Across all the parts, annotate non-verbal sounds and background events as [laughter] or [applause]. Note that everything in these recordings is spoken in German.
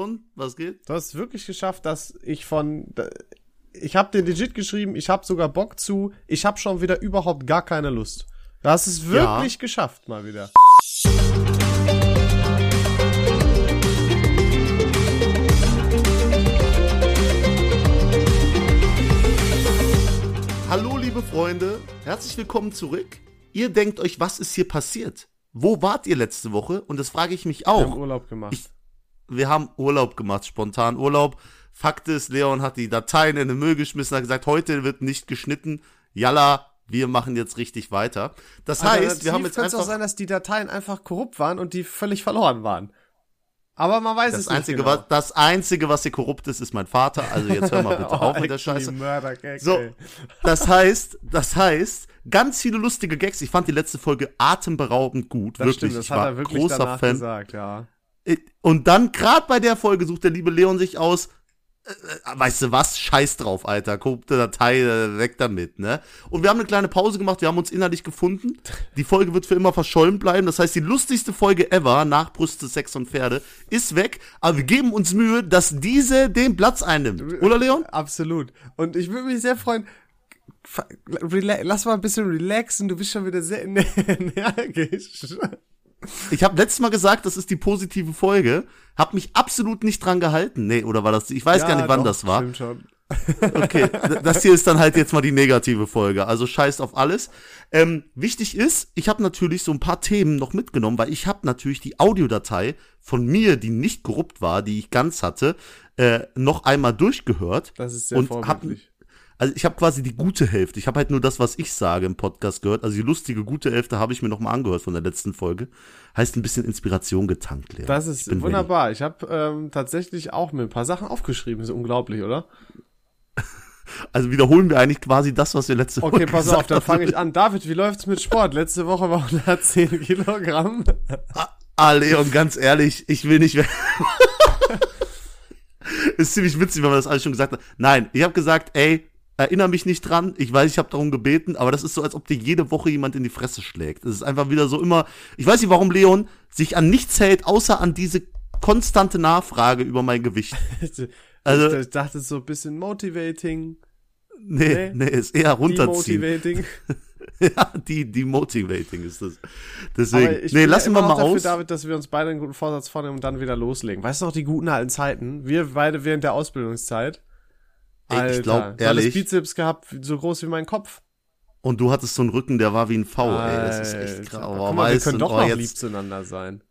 und? Was geht? Du hast es wirklich geschafft, dass ich von. Ich habe dir legit geschrieben, ich habe sogar Bock zu, ich habe schon wieder überhaupt gar keine Lust. Du hast es wirklich ja. geschafft, mal wieder. Hallo liebe Freunde, herzlich willkommen zurück. Ihr denkt euch, was ist hier passiert? Wo wart ihr letzte Woche? Und das frage ich mich auch. Wir haben Urlaub gemacht. Ich, wir haben Urlaub gemacht, spontan Urlaub. Fakt ist, Leon hat die Dateien in den Müll geschmissen, hat gesagt, heute wird nicht geschnitten. Yalla, wir machen jetzt richtig weiter. Das heißt, wir haben jetzt einfach. Es auch sein, dass die Dateien einfach korrupt waren und die völlig verloren waren. Aber man weiß das es einzige, nicht. Genau. Was, das einzige, was hier korrupt ist, ist mein Vater. Also jetzt hör mal bitte oh, [laughs] auf mit der Scheiße. So, das heißt, das heißt, ganz viele lustige Gags. Ich fand die letzte Folge atemberaubend gut. Das wirklich. Stimmt, das ich war wirklich großer Fan. Gesagt, ja. Und dann, gerade bei der Folge, sucht der liebe Leon sich aus, äh, äh, weißt du was, scheiß drauf, Alter, korrupte Datei, äh, weg damit, ne? Und wir haben eine kleine Pause gemacht, wir haben uns innerlich gefunden. Die Folge wird für immer verschollen bleiben, das heißt, die lustigste Folge ever, nach Brüste, Sex und Pferde, ist weg, aber wir geben uns Mühe, dass diese den Platz einnimmt. Oder, Leon? Absolut. Und ich würde mich sehr freuen, lass mal ein bisschen relaxen, du bist schon wieder sehr [laughs] energisch. Ich habe letztes Mal gesagt, das ist die positive Folge, hab mich absolut nicht dran gehalten. Nee, oder war das? Ich weiß ja, gar nicht, wann doch, das war. Stimmt schon. [laughs] okay, das hier ist dann halt jetzt mal die negative Folge. Also scheißt auf alles. Ähm, wichtig ist, ich habe natürlich so ein paar Themen noch mitgenommen, weil ich habe natürlich die Audiodatei von mir, die nicht korrupt war, die ich ganz hatte, äh, noch einmal durchgehört. Das ist sehr und vorbildlich also ich habe quasi die gute Hälfte. Ich habe halt nur das, was ich sage im Podcast gehört. Also die lustige gute Hälfte habe ich mir noch mal angehört von der letzten Folge. Heißt ein bisschen Inspiration getankt, Lea. Das ist ich wunderbar. Ready. Ich habe ähm, tatsächlich auch mir ein paar Sachen aufgeschrieben. Ist unglaublich, oder? [laughs] Also wiederholen wir eigentlich quasi das, was wir letzte Woche Okay, pass auf, dann fange ich an. David, wie läuft's mit Sport? Letzte Woche war [laughs] 110 Kilogramm. Ah, ah Leon, ganz ehrlich, ich will nicht mehr. [laughs] ist ziemlich witzig, wenn man das alles schon gesagt hat. Nein, ich habe gesagt, ey, erinnere mich nicht dran. Ich weiß, ich habe darum gebeten, aber das ist so, als ob dir jede Woche jemand in die Fresse schlägt. Es ist einfach wieder so immer. Ich weiß nicht, warum Leon sich an nichts hält, außer an diese konstante Nachfrage über mein Gewicht. [laughs] also, ich dachte so ein bisschen motivating. Nee, nee, nee ist eher runterziehen. Demotivating. [laughs] ja, die, die motivating ist das. Deswegen, nee, lassen wir mal dafür, aus. David, dass wir uns beide einen guten Vorsatz vornehmen und dann wieder loslegen. Weißt du noch die guten alten Zeiten? Wir beide während der Ausbildungszeit. Alter, ich glaube ehrlich. Du Bizeps gehabt, so groß wie mein Kopf. Und du hattest so einen Rücken, der war wie ein V, ey. Das ist echt grau. Guck mal, wir können doch oh, noch lieb zueinander sein.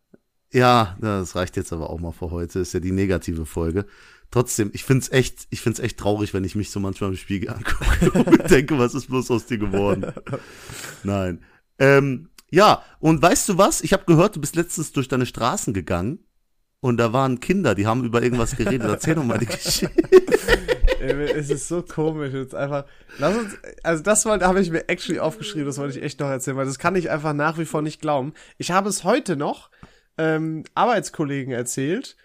Ja, das reicht jetzt aber auch mal für heute. Ist ja die negative Folge. Trotzdem, ich find's echt, ich find's echt traurig, wenn ich mich so manchmal im Spiegel [laughs] angucke und denke, was ist bloß aus dir geworden? [laughs] Nein. Ähm, ja, und weißt du was? Ich habe gehört, du bist letztens durch deine Straßen gegangen und da waren Kinder, die haben über irgendwas geredet. Erzähl doch mal die [laughs] Geschichte es ist so komisch jetzt einfach. Lass uns, also das wollte, habe ich mir actually aufgeschrieben, das wollte ich echt noch erzählen, weil das kann ich einfach nach wie vor nicht glauben. Ich habe es heute noch ähm, Arbeitskollegen erzählt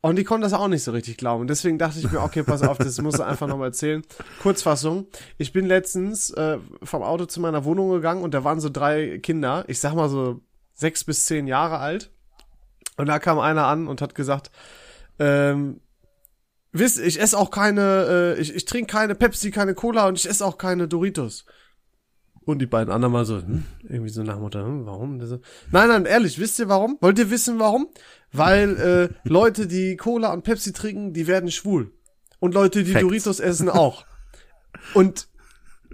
und die konnten das auch nicht so richtig glauben. Deswegen dachte ich mir, okay, pass auf, das muss ich einfach noch mal erzählen. Kurzfassung: Ich bin letztens äh, vom Auto zu meiner Wohnung gegangen und da waren so drei Kinder, ich sag mal so sechs bis zehn Jahre alt. Und da kam einer an und hat gesagt, ähm, Wisst, ich esse auch keine, äh, ich, ich trinke keine Pepsi, keine Cola und ich esse auch keine Doritos. Und die beiden anderen mal so, hm, irgendwie so nach Motto, hm, warum? Nein, nein, ehrlich, wisst ihr warum? Wollt ihr wissen warum? Weil äh, [laughs] Leute, die Cola und Pepsi trinken, die werden schwul. Und Leute, die Fact. Doritos essen, auch. Und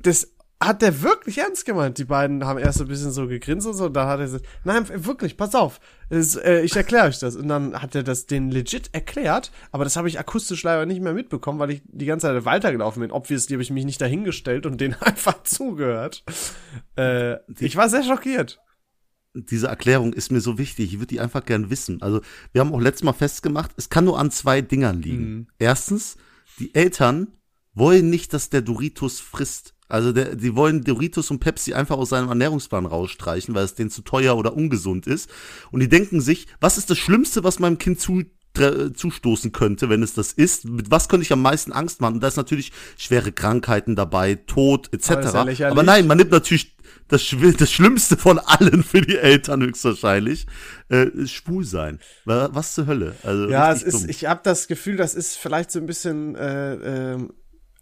das hat der wirklich ernst gemeint. Die beiden haben erst ein bisschen so gegrinst und so, und dann hat er gesagt, nein, wirklich, pass auf, es, äh, ich erkläre euch das. Und dann hat er das den legit erklärt, aber das habe ich akustisch leider nicht mehr mitbekommen, weil ich die ganze Zeit weitergelaufen bin. Obviously habe ich mich nicht dahingestellt und denen [laughs] einfach zugehört. Äh, ich war sehr schockiert. Diese Erklärung ist mir so wichtig. Ich würde die einfach gern wissen. Also, wir haben auch letztes Mal festgemacht, es kann nur an zwei Dingern liegen. Mhm. Erstens, die Eltern wollen nicht, dass der Doritos frisst. Also der, die wollen Doritos und Pepsi einfach aus seinem Ernährungsplan rausstreichen, weil es denen zu teuer oder ungesund ist. Und die denken sich, was ist das Schlimmste, was meinem Kind zu, zustoßen könnte, wenn es das ist? Mit was könnte ich am meisten Angst machen? Und da ist natürlich schwere Krankheiten dabei, Tod etc. Aber, ja Aber nein, man nimmt natürlich das, das Schlimmste von allen für die Eltern höchstwahrscheinlich, äh, schwul sein. Wa- Was zur Hölle? Also Ja, es ist, dumm. ich habe das Gefühl, das ist vielleicht so ein bisschen, äh, ähm,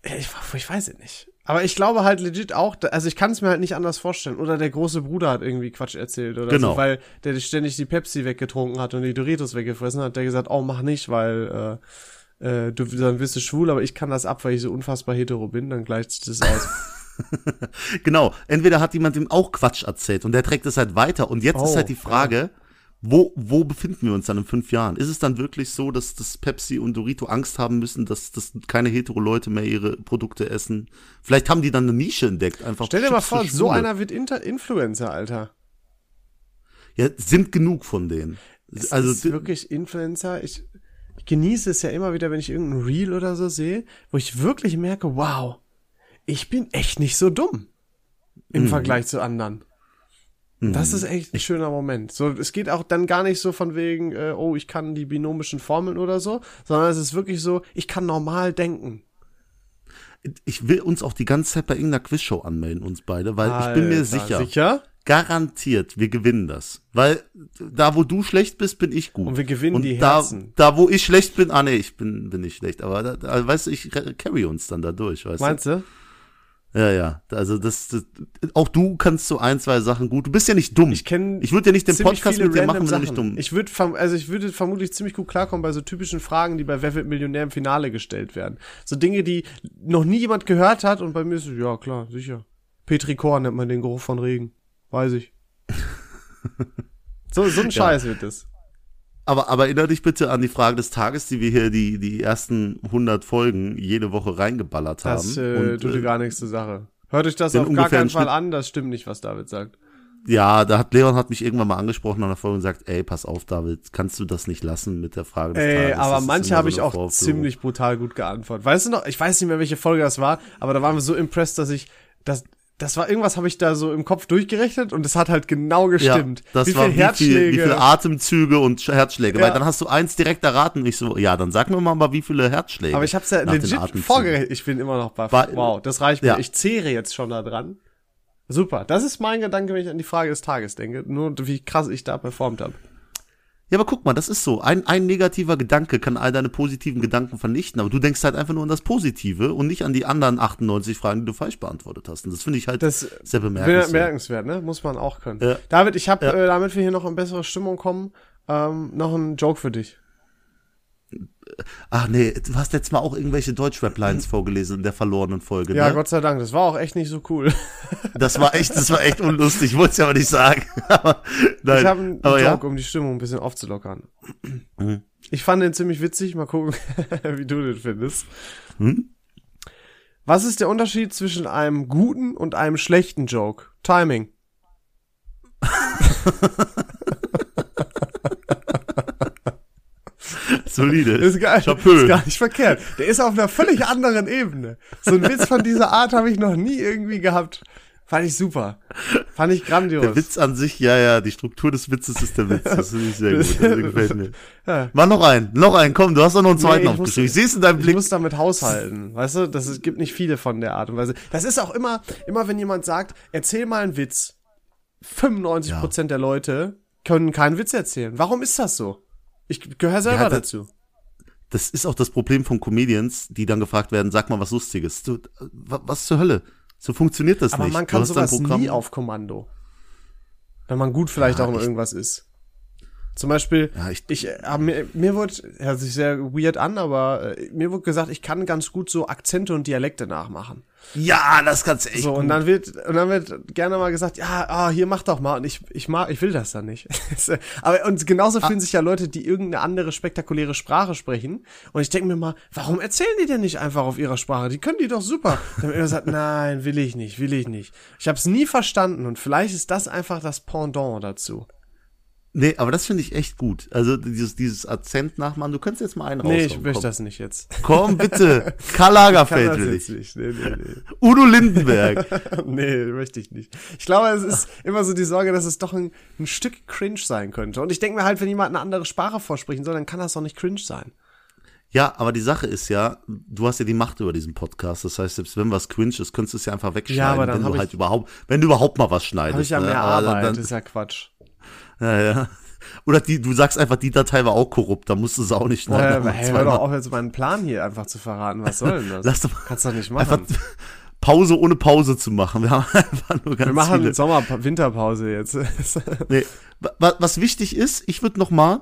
ich, ich weiß es nicht. Aber ich glaube halt legit auch, also ich kann es mir halt nicht anders vorstellen. Oder der große Bruder hat irgendwie Quatsch erzählt oder Genau. so, weil der ständig die Pepsi weggetrunken hat und die Doritos weggefressen hat, der gesagt, oh, mach nicht, weil äh, äh, du dann wirst du schwul, aber ich kann das ab, weil ich so unfassbar hetero bin, dann gleicht sich das aus. [laughs] Genau. Entweder hat jemand ihm auch Quatsch erzählt und der trägt es halt weiter. Und jetzt ist Oh, halt die Frage, wo, wo befinden wir uns dann in fünf Jahren? Ist es dann wirklich so, dass das Pepsi und Dorito Angst haben müssen, dass, dass keine hetero Leute mehr ihre Produkte essen? Vielleicht haben die dann eine Nische entdeckt. Einfach Stell dir mal vor, so einer wird Inter Influencer, Alter. Ja, sind genug von denen. Es also ist wirklich Influencer. Ich, ich genieße es ja immer wieder, wenn ich irgendein Reel oder so sehe, wo ich wirklich merke, wow, ich bin echt nicht so dumm im Vergleich zu anderen. Das ist echt ein schöner Moment. So, es geht auch dann gar nicht so von wegen, äh, oh, ich kann die binomischen Formeln oder so, sondern es ist wirklich so, ich kann normal denken. ich will uns auch die ganze Zeit bei irgendeiner Quizshow anmelden, uns beide, weil ich bin mir Alter, sicher, Sicher? garantiert, wir gewinnen das. Weil da, wo du schlecht bist, bin ich gut. Und wir gewinnen Und die Herzen. da, wo ich schlecht bin, ah nee, ich bin, bin nicht schlecht, aber da, da, weißt du, ich carry uns dann da durch, weißt Meinst du? du? Ja, ja, also das, das, auch du kannst so ein, zwei Sachen gut. Du bist ja nicht dumm. Ich kenne Ich würde ja nicht den Podcast mit dir machen, wenn du nicht dumm. Ich würde also ich würde vermutlich ziemlich gut klarkommen bei so typischen Fragen, die bei Wer wird Millionär im Finale gestellt werden. So Dinge, die noch nie jemand gehört hat und bei mir ist es, ja klar, sicher. Petri Kor nennt man den Geruch von Regen. Weiß ich. [laughs] so, so ein Scheiß wird das. Aber, aber erinnere dich bitte an die Frage des Tages, die wir hier die, die ersten 100 Folgen jede Woche reingeballert haben. Das äh, Und, tut äh, gar nichts zur Sache. Hört euch das auf gar keinen Fall an, das stimmt nicht, was David sagt. Ja, da hat Leon hat mich irgendwann mal angesprochen an der Folge und gesagt, ey, pass auf, David, kannst du das nicht lassen mit der Frage des Ey, Tages? aber Das manche habe so ich auch Vorführung. ziemlich brutal gut geantwortet. Weißt du noch, ich weiß nicht mehr, welche Folge das war, aber da waren wir so impressed, dass ich, das, das war irgendwas, habe ich da so im Kopf durchgerechnet und es hat halt genau gestimmt. Ja, das wie war viel wie, viel, Herzschläge. wie viele Atemzüge und Sch- Herzschläge. Ja. Weil dann hast du eins direkt erraten und ich so, ja, dann sag mir mal, wie viele Herzschläge. aber ich habe es ja legit vorgerechnet. Ich bin immer noch baff. Wow, das reicht mir. Ja. Ich zehre jetzt schon da dran. Super. Das ist mein Gedanke, wenn ich an die Frage des Tages denke. Nur wie krass ich da performt habe. Ja, aber guck mal, das ist so. Ein, ein negativer Gedanke kann all deine positiven Gedanken vernichten, aber du denkst halt einfach nur an das Positive und nicht an die anderen 98 Fragen, die du falsch beantwortet hast. Und das finde ich halt Das sehr Bemer bemerkenswert. bemerkenswert, ne? Muss man auch können. Ja. David, ich habe, Ja. äh, damit wir hier noch in bessere Stimmung kommen, ähm, noch einen Joke für dich. Ach nee, du hast letztes Mal auch irgendwelche Deutschrap-Lines vorgelesen in der verlorenen Folge, Ja, ne? Gott sei Dank. Das war auch echt nicht so cool. [laughs] Das war echt, das war echt unlustig. Ich wollte ja aber nicht sagen. [laughs] aber, nein, Ich habe einen aber Joke, ja. um die Stimmung ein bisschen aufzulockern. Mhm. Ich fand den ziemlich witzig. Mal gucken, [laughs] wie du den findest. Hm? Was ist der Unterschied zwischen einem guten und einem schlechten Joke? Timing. [laughs] Solide. Ist geil. Chapeau. Ist gar nicht verkehrt. Der ist auf einer völlig anderen Ebene. So ein Witz von dieser Art habe ich noch nie irgendwie gehabt. Fand ich super. Fand ich grandios. Der Witz an sich, ja, ja, die Struktur des Witzes ist der Witz. Das finde ich sehr gut. Das [laughs] gefällt mir. Ja. Mach noch einen, noch einen, komm, du hast doch noch einen zweiten Nee, ich aufgeschrieben. Ich sehe es in deinem Ich Blick. muss damit haushalten, weißt du? Das, es gibt nicht viele von der Art und Weise. Das ist auch immer, immer wenn jemand sagt, erzähl mal einen Witz. 95% der Leute können keinen Witz erzählen. Warum ist das so? Ich gehöre selber Ja, das- dazu. Das ist auch das Problem von Comedians, die dann gefragt werden, sag mal was Lustiges. Du, wa- was zur Hölle? So funktioniert das Aber nicht. man Du kann sowas nie auf Kommando. Wenn man gut vielleicht Ja, auch in irgendwas ist. Zum Beispiel, Ja, ich- ich, äh, mir, mir wurde, hört sich sehr weird an, aber äh, mir wurde gesagt, ich kann ganz gut so Akzente und Dialekte nachmachen. Ja, das kannst du echt So, gut. und dann wird, und dann wird gerne mal gesagt, ja, ah, hier mach doch mal. Und ich, ich mag, ich will das dann nicht. [laughs] Aber, und genauso Ah. fühlen sich ja Leute, die irgendeine andere spektakuläre Sprache sprechen. Und ich denke mir mal, warum erzählen die denn nicht einfach auf ihrer Sprache? Die können die doch super. [laughs] Dann wird immer gesagt, nein, will ich nicht, will ich nicht. Ich habe es nie verstanden und vielleicht ist das einfach das Pendant dazu. Nee, aber das finde ich echt gut. Also dieses, dieses Akzent nachmachen, du könntest jetzt mal einen Nee, raushauen. ich möchte komm. das nicht jetzt. Komm bitte. [laughs] Karl Lagerfeld will ich. nicht. Nee, nee, Udo Lindenberg. nee. [laughs] nee, möchte ich nicht. Ich glaube, es ist immer so die Sorge, dass es doch ein, ein Stück cringe sein könnte. Und ich denke mir halt, wenn jemand eine andere Sprache vorsprechen soll, dann kann das doch nicht cringe sein. Ja, aber die Sache ist ja, du hast ja die Macht über diesen Podcast. Das heißt, selbst wenn was cringe ist, könntest du es ja einfach wegschneiden, Ja, aber dann wenn hab du ich- halt überhaupt, wenn du überhaupt mal was schneidest. Habe ich ja ne? mehr Aber Arbeit, Dann, das ist ja Quatsch. Ja, ja. Oder die, du sagst einfach, die Datei war auch korrupt, da musst du es auch nicht Äh, schneiden. aber hey, hör doch auf, jetzt meinen Plan hier einfach zu verraten. Was soll denn das? [laughs] Lass doch Kannst doch nicht einfach machen. Pause ohne Pause zu machen. Wir haben [laughs] einfach nur ganz Wir machen viele. Sommer Winterpause jetzt. [laughs] Nee. wa- Was wichtig ist, ich würde noch mal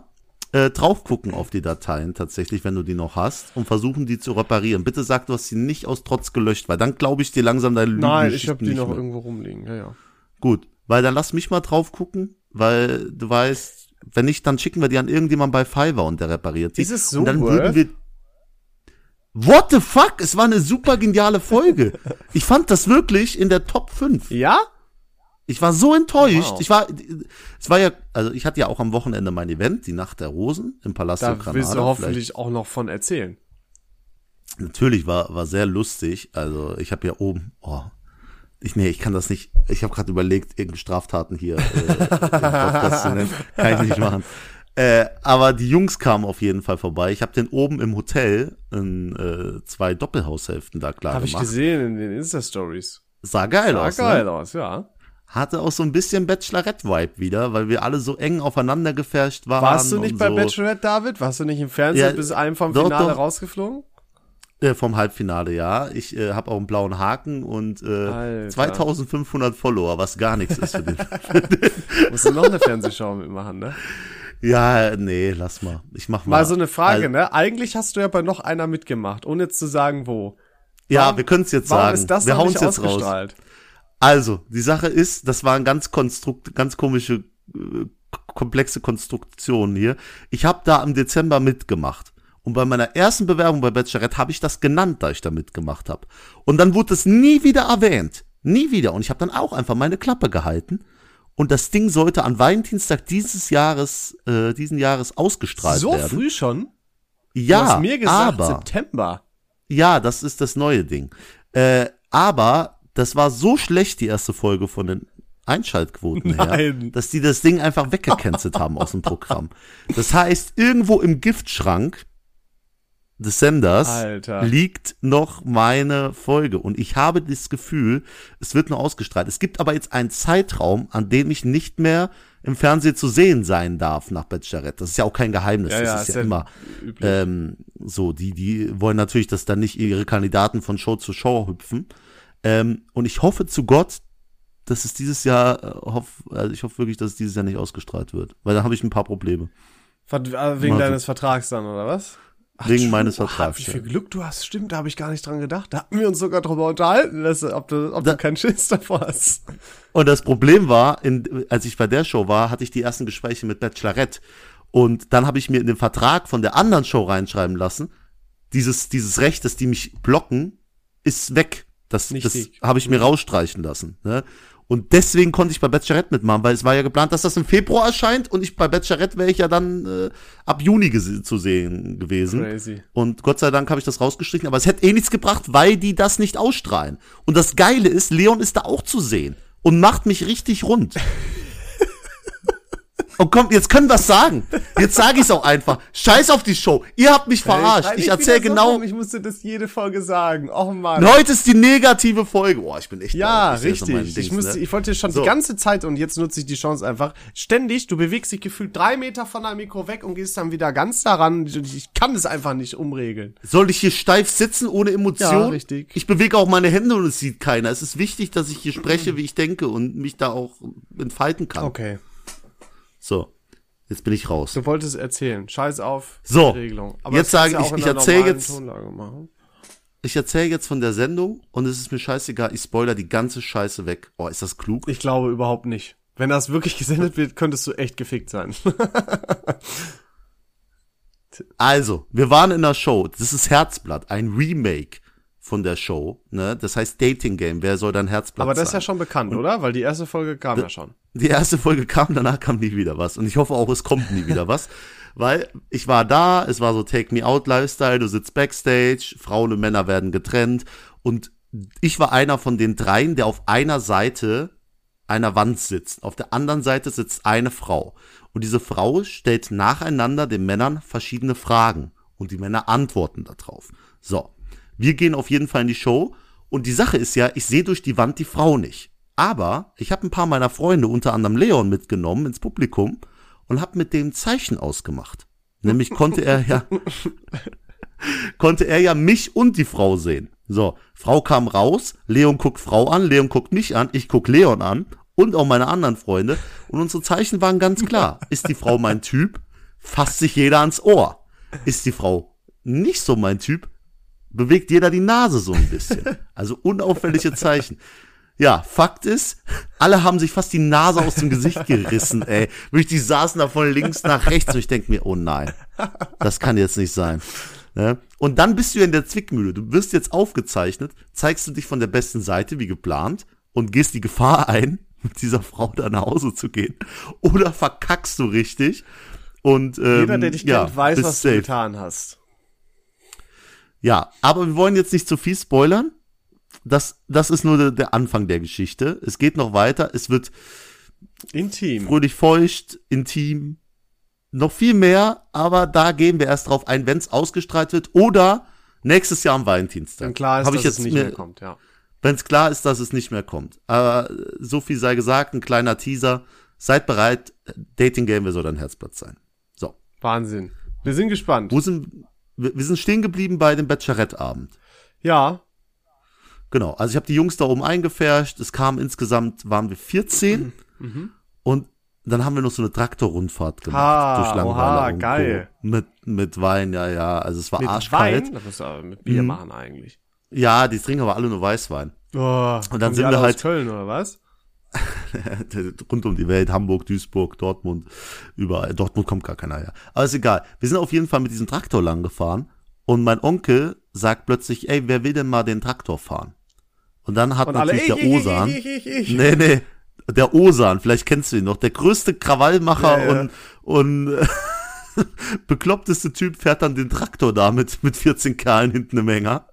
äh, drauf gucken auf die Dateien tatsächlich, wenn du die noch hast und versuchen, die zu reparieren. Bitte sag, du hast sie nicht aus Trotz gelöscht, weil dann glaube ich dir langsam deine Nein, ich habe die noch mehr. irgendwo rumliegen. Ja, ja. Gut, weil dann lass mich mal drauf gucken, weil du weißt, wenn nicht, dann schicken wir die an irgendjemand bei Fiverr und der repariert die. Ist es so Und dann würden wir What the fuck? Es war eine super geniale Folge. [laughs] ich fand das wirklich in der Top 5. Ja? Ich war so enttäuscht. Wow. Ich war, es war ja, also ich hatte ja auch am Wochenende mein Event, die Nacht der Rosen im Palast Da Granada. willst du hoffentlich auch noch von erzählen. Vielleicht- Natürlich war, war sehr lustig. Also ich habe ja oben, oh, ich, nee, ich kann das nicht, ich habe gerade überlegt, irgendeine Straftaten hier äh, Podcast zu nennen. [laughs] Kann ich nicht machen. Äh, aber die Jungs kamen auf jeden Fall vorbei. Ich habe den oben im Hotel in äh, zwei Doppelhaushälften da klar Habe ich gemacht. gesehen in den Insta-Stories. Sah geil Sah aus. geil Ne? aus, ja. Hatte auch so ein bisschen Bachelorette-Vibe wieder, weil wir alle so eng aufeinander gefärscht waren. Warst du nicht bei so, Bachelorette, David? Warst du nicht im Fernsehen Ja, bis einem vom doch, Finale doch. rausgeflogen? Äh, vom Halbfinale, ja. Ich äh, habe auch einen blauen Haken und äh, Alter. 2500 Follower, was gar nichts ist für den. [laughs] Musst du noch eine Fernsehshow mitmachen, ne? ja, nee, lass mal. Ich mach mal. Mal so eine Frage, Also, ne? Eigentlich hast du ja bei noch einer mitgemacht, ohne jetzt zu sagen, wo. ja, warum- wir können es jetzt Warum sagen. ist das wir hauen's nicht jetzt raus. ausgestrahlt? Also, die Sache ist, das war ein ganz konstrukt, ganz komische, äh, komplexe Konstruktion hier. Ich habe da im Dezember mitgemacht. Und bei meiner ersten Bewerbung bei Bachelorette habe ich das genannt, da ich da mitgemacht habe. Und dann wurde es nie wieder erwähnt. Nie wieder. Und ich habe dann auch einfach meine Klappe gehalten. Und das Ding sollte an Valentinstag dieses Jahres, äh, diesen Jahres ausgestrahlt So werden. früh schon? Du Ja, hast mir gesagt, aber September. ja, das ist das neue Ding. Äh, aber das war so schlecht, die erste Folge von den Einschaltquoten her, Nein. dass die das Ding einfach weggecancelt haben aus dem Programm. Das heißt, irgendwo im Giftschrank des Senders Alter. liegt noch meine Folge und ich habe das Gefühl, es wird nur ausgestrahlt. Es gibt aber jetzt einen Zeitraum, an dem ich nicht mehr im Fernsehen zu sehen sein darf nach Bachelorette. Das ist ja auch kein Geheimnis, Ja, das ja, ist ist ja immer üblich. ähm, so, die, die wollen natürlich, dass dann nicht ihre Kandidaten von Show zu Show hüpfen. Ähm, und ich hoffe zu Gott, dass es dieses Jahr, äh, hoff, also ich hoffe wirklich, dass es dieses Jahr nicht ausgestrahlt wird, weil dann habe ich ein paar Probleme. Äh, Wegen deines Vertrags dann, oder was? Ach, Wegen true. meines Vertrags, Wie viel Glück du hast, stimmt, da habe ich gar nicht dran gedacht. Da hatten wir uns sogar drüber unterhalten, dass, ob, du, ob Da- du keinen Schiss davor hast. Und das Problem war, in, als ich bei der Show war, hatte ich die ersten Gespräche mit Bachelorette. Und dann habe ich mir in den Vertrag von der anderen Show reinschreiben lassen, dieses, dieses Recht, dass die mich blocken, ist weg. Das, das habe ich mir rausstreichen lassen. Ne? Und deswegen konnte ich bei Bachelorette mitmachen, weil es war ja geplant, dass das im Februar erscheint und ich bei Bachelorette wäre ich ja dann äh, ab Juni zu sehen gewesen. Crazy. Und Gott sei Dank habe ich das rausgestrichen, aber es hätte eh nichts gebracht, weil die das nicht ausstrahlen. Und das Geile ist, Leon ist da auch zu sehen und macht mich richtig rund. [laughs] Und komm, jetzt können wir es sagen. Jetzt sage ich es auch einfach. Scheiß auf die Show. Ihr habt mich verarscht. Ich nicht erzähle so genau. Ich musste das jede Folge sagen. Oh Mann. Heute ist die negative Folge. Boah, ich bin echt Ja. Ich sehe so richtig. Ich, Dings, musste, ne? ich wollte schon So. die ganze Zeit und jetzt nutze ich die Chance einfach. Ständig, du bewegst dich gefühlt drei Meter von deinem Mikro weg und gehst dann wieder ganz daran. Ich kann das einfach nicht umregeln. Soll ich hier steif sitzen ohne Emotion? Ja, richtig. Ich bewege auch meine Hände und es sieht keiner. Es ist wichtig, dass ich hier spreche, wie ich denke und mich da auch entfalten kann. Okay. So, jetzt bin ich raus. Du wolltest erzählen. Scheiß auf So, die Regelung. jetzt das kannst sage du ich, ich der erzähl normalen jetzt-. Ich erzähle jetzt von der Sendung und es ist mir scheißegal. Ich spoiler die ganze Scheiße weg. Oh, ist das klug? Ich glaube überhaupt nicht. Wenn das wirklich [laughs] gesendet wird, könntest du echt gefickt sein. [laughs] Also, wir waren in der Show. Das ist Herzblatt, ein Remake von der Show. Ne? Das heißt Dating Game. Wer soll dein Herzblatt Aber das ist ja sein? schon bekannt, oder? Weil die erste Folge kam ja schon. Die erste Folge kam, danach kam nie wieder was. Und ich hoffe auch, es kommt nie wieder was. [laughs] Weil ich war da, es war so Take Me Out Lifestyle, du sitzt Backstage, Frauen und Männer werden getrennt. Und ich war einer von den dreien, der auf einer Seite einer Wand sitzt. Auf der anderen Seite sitzt eine Frau. Und diese Frau stellt nacheinander den Männern verschiedene Fragen. Und die Männer antworten darauf. So, wir gehen auf jeden Fall in die Show. Und die Sache ist ja, ich sehe durch die Wand die Frau nicht. Aber ich habe ein paar meiner Freunde, unter anderem Leon, mitgenommen ins Publikum und habe mit dem Zeichen ausgemacht. Nämlich konnte er ja, [laughs] konnte er ja mich und die Frau sehen. So, Frau kam raus, Leon guckt Frau an, Leon guckt mich an, ich guck Leon an und auch meine anderen Freunde. Und unsere Zeichen waren ganz klar. Ist die Frau mein Typ, fasst sich jeder ans Ohr. Ist die Frau nicht so mein Typ, bewegt jeder die Nase so ein bisschen. Also unauffällige Zeichen. Ja, Fakt ist, alle haben sich fast die Nase aus dem Gesicht gerissen, ey. Wirklich, die saßen da von links nach rechts und ich denk mir, oh nein, das kann jetzt nicht sein. Ne? Und dann bist du in der Zwickmühle. Du wirst jetzt aufgezeichnet, zeigst du dich von der besten Seite, wie geplant, und gehst die Gefahr ein, mit dieser Frau da nach Hause zu gehen. Oder verkackst du richtig. Und, ähm, Jeder, der dich ja, kennt, weiß, was safe. du getan hast. Ja, aber wir wollen jetzt nicht zu viel spoilern. Das, das ist nur der, der Anfang der Geschichte. Es geht noch weiter. Es wird Intim. fröhlich feucht, intim, noch viel mehr, aber da gehen wir erst drauf ein, wenn es ausgestrahlt wird oder nächstes Jahr am Valentinstag. Wenn klar ist, Hab dass ich jetzt es nicht mir- mehr kommt, ja. Wenn es klar ist, dass es nicht mehr kommt. Aber so viel sei gesagt, ein kleiner Teaser. Seid bereit, Dating Game wir soll dein Herzblatt sein. So, Wahnsinn. Wir sind gespannt. wo sind wir wir sind stehen geblieben bei dem Bachelorette-Abend. Ja, Genau, also ich habe die Jungs da oben eingefärscht. Es kam insgesamt, waren wir 14 Mhm. und dann haben wir noch so eine Traktorrundfahrt gemacht Ha, durch Langweiler oha, geil. Co. Mit mit Wein, ja, ja. Also es war mit arschkalt. Wein. Das musst du mit Bier Mhm. machen eigentlich. Ja, die trinken aber alle nur Weißwein. Oh, Und dann sind wir halt- aus Köln oder was? [laughs] Rund um die Welt, Hamburg, Duisburg, Dortmund, überall. Dortmund kommt gar keiner her. Aber ist egal. Wir sind auf jeden Fall mit diesem Traktor lang gefahren und mein Onkel sagt plötzlich, ey, wer will denn mal den Traktor fahren? Und dann hat Und alle natürlich ich, der ich, Osan. ich, ich, ich, ich. Nee, nee. Der Osan, vielleicht kennst du ihn noch. Der größte Krawallmacher Ja, ja. und, und [laughs] bekloppteste Typ fährt dann den Traktor da mit, mit 14 Kerlen hinten im Hänger.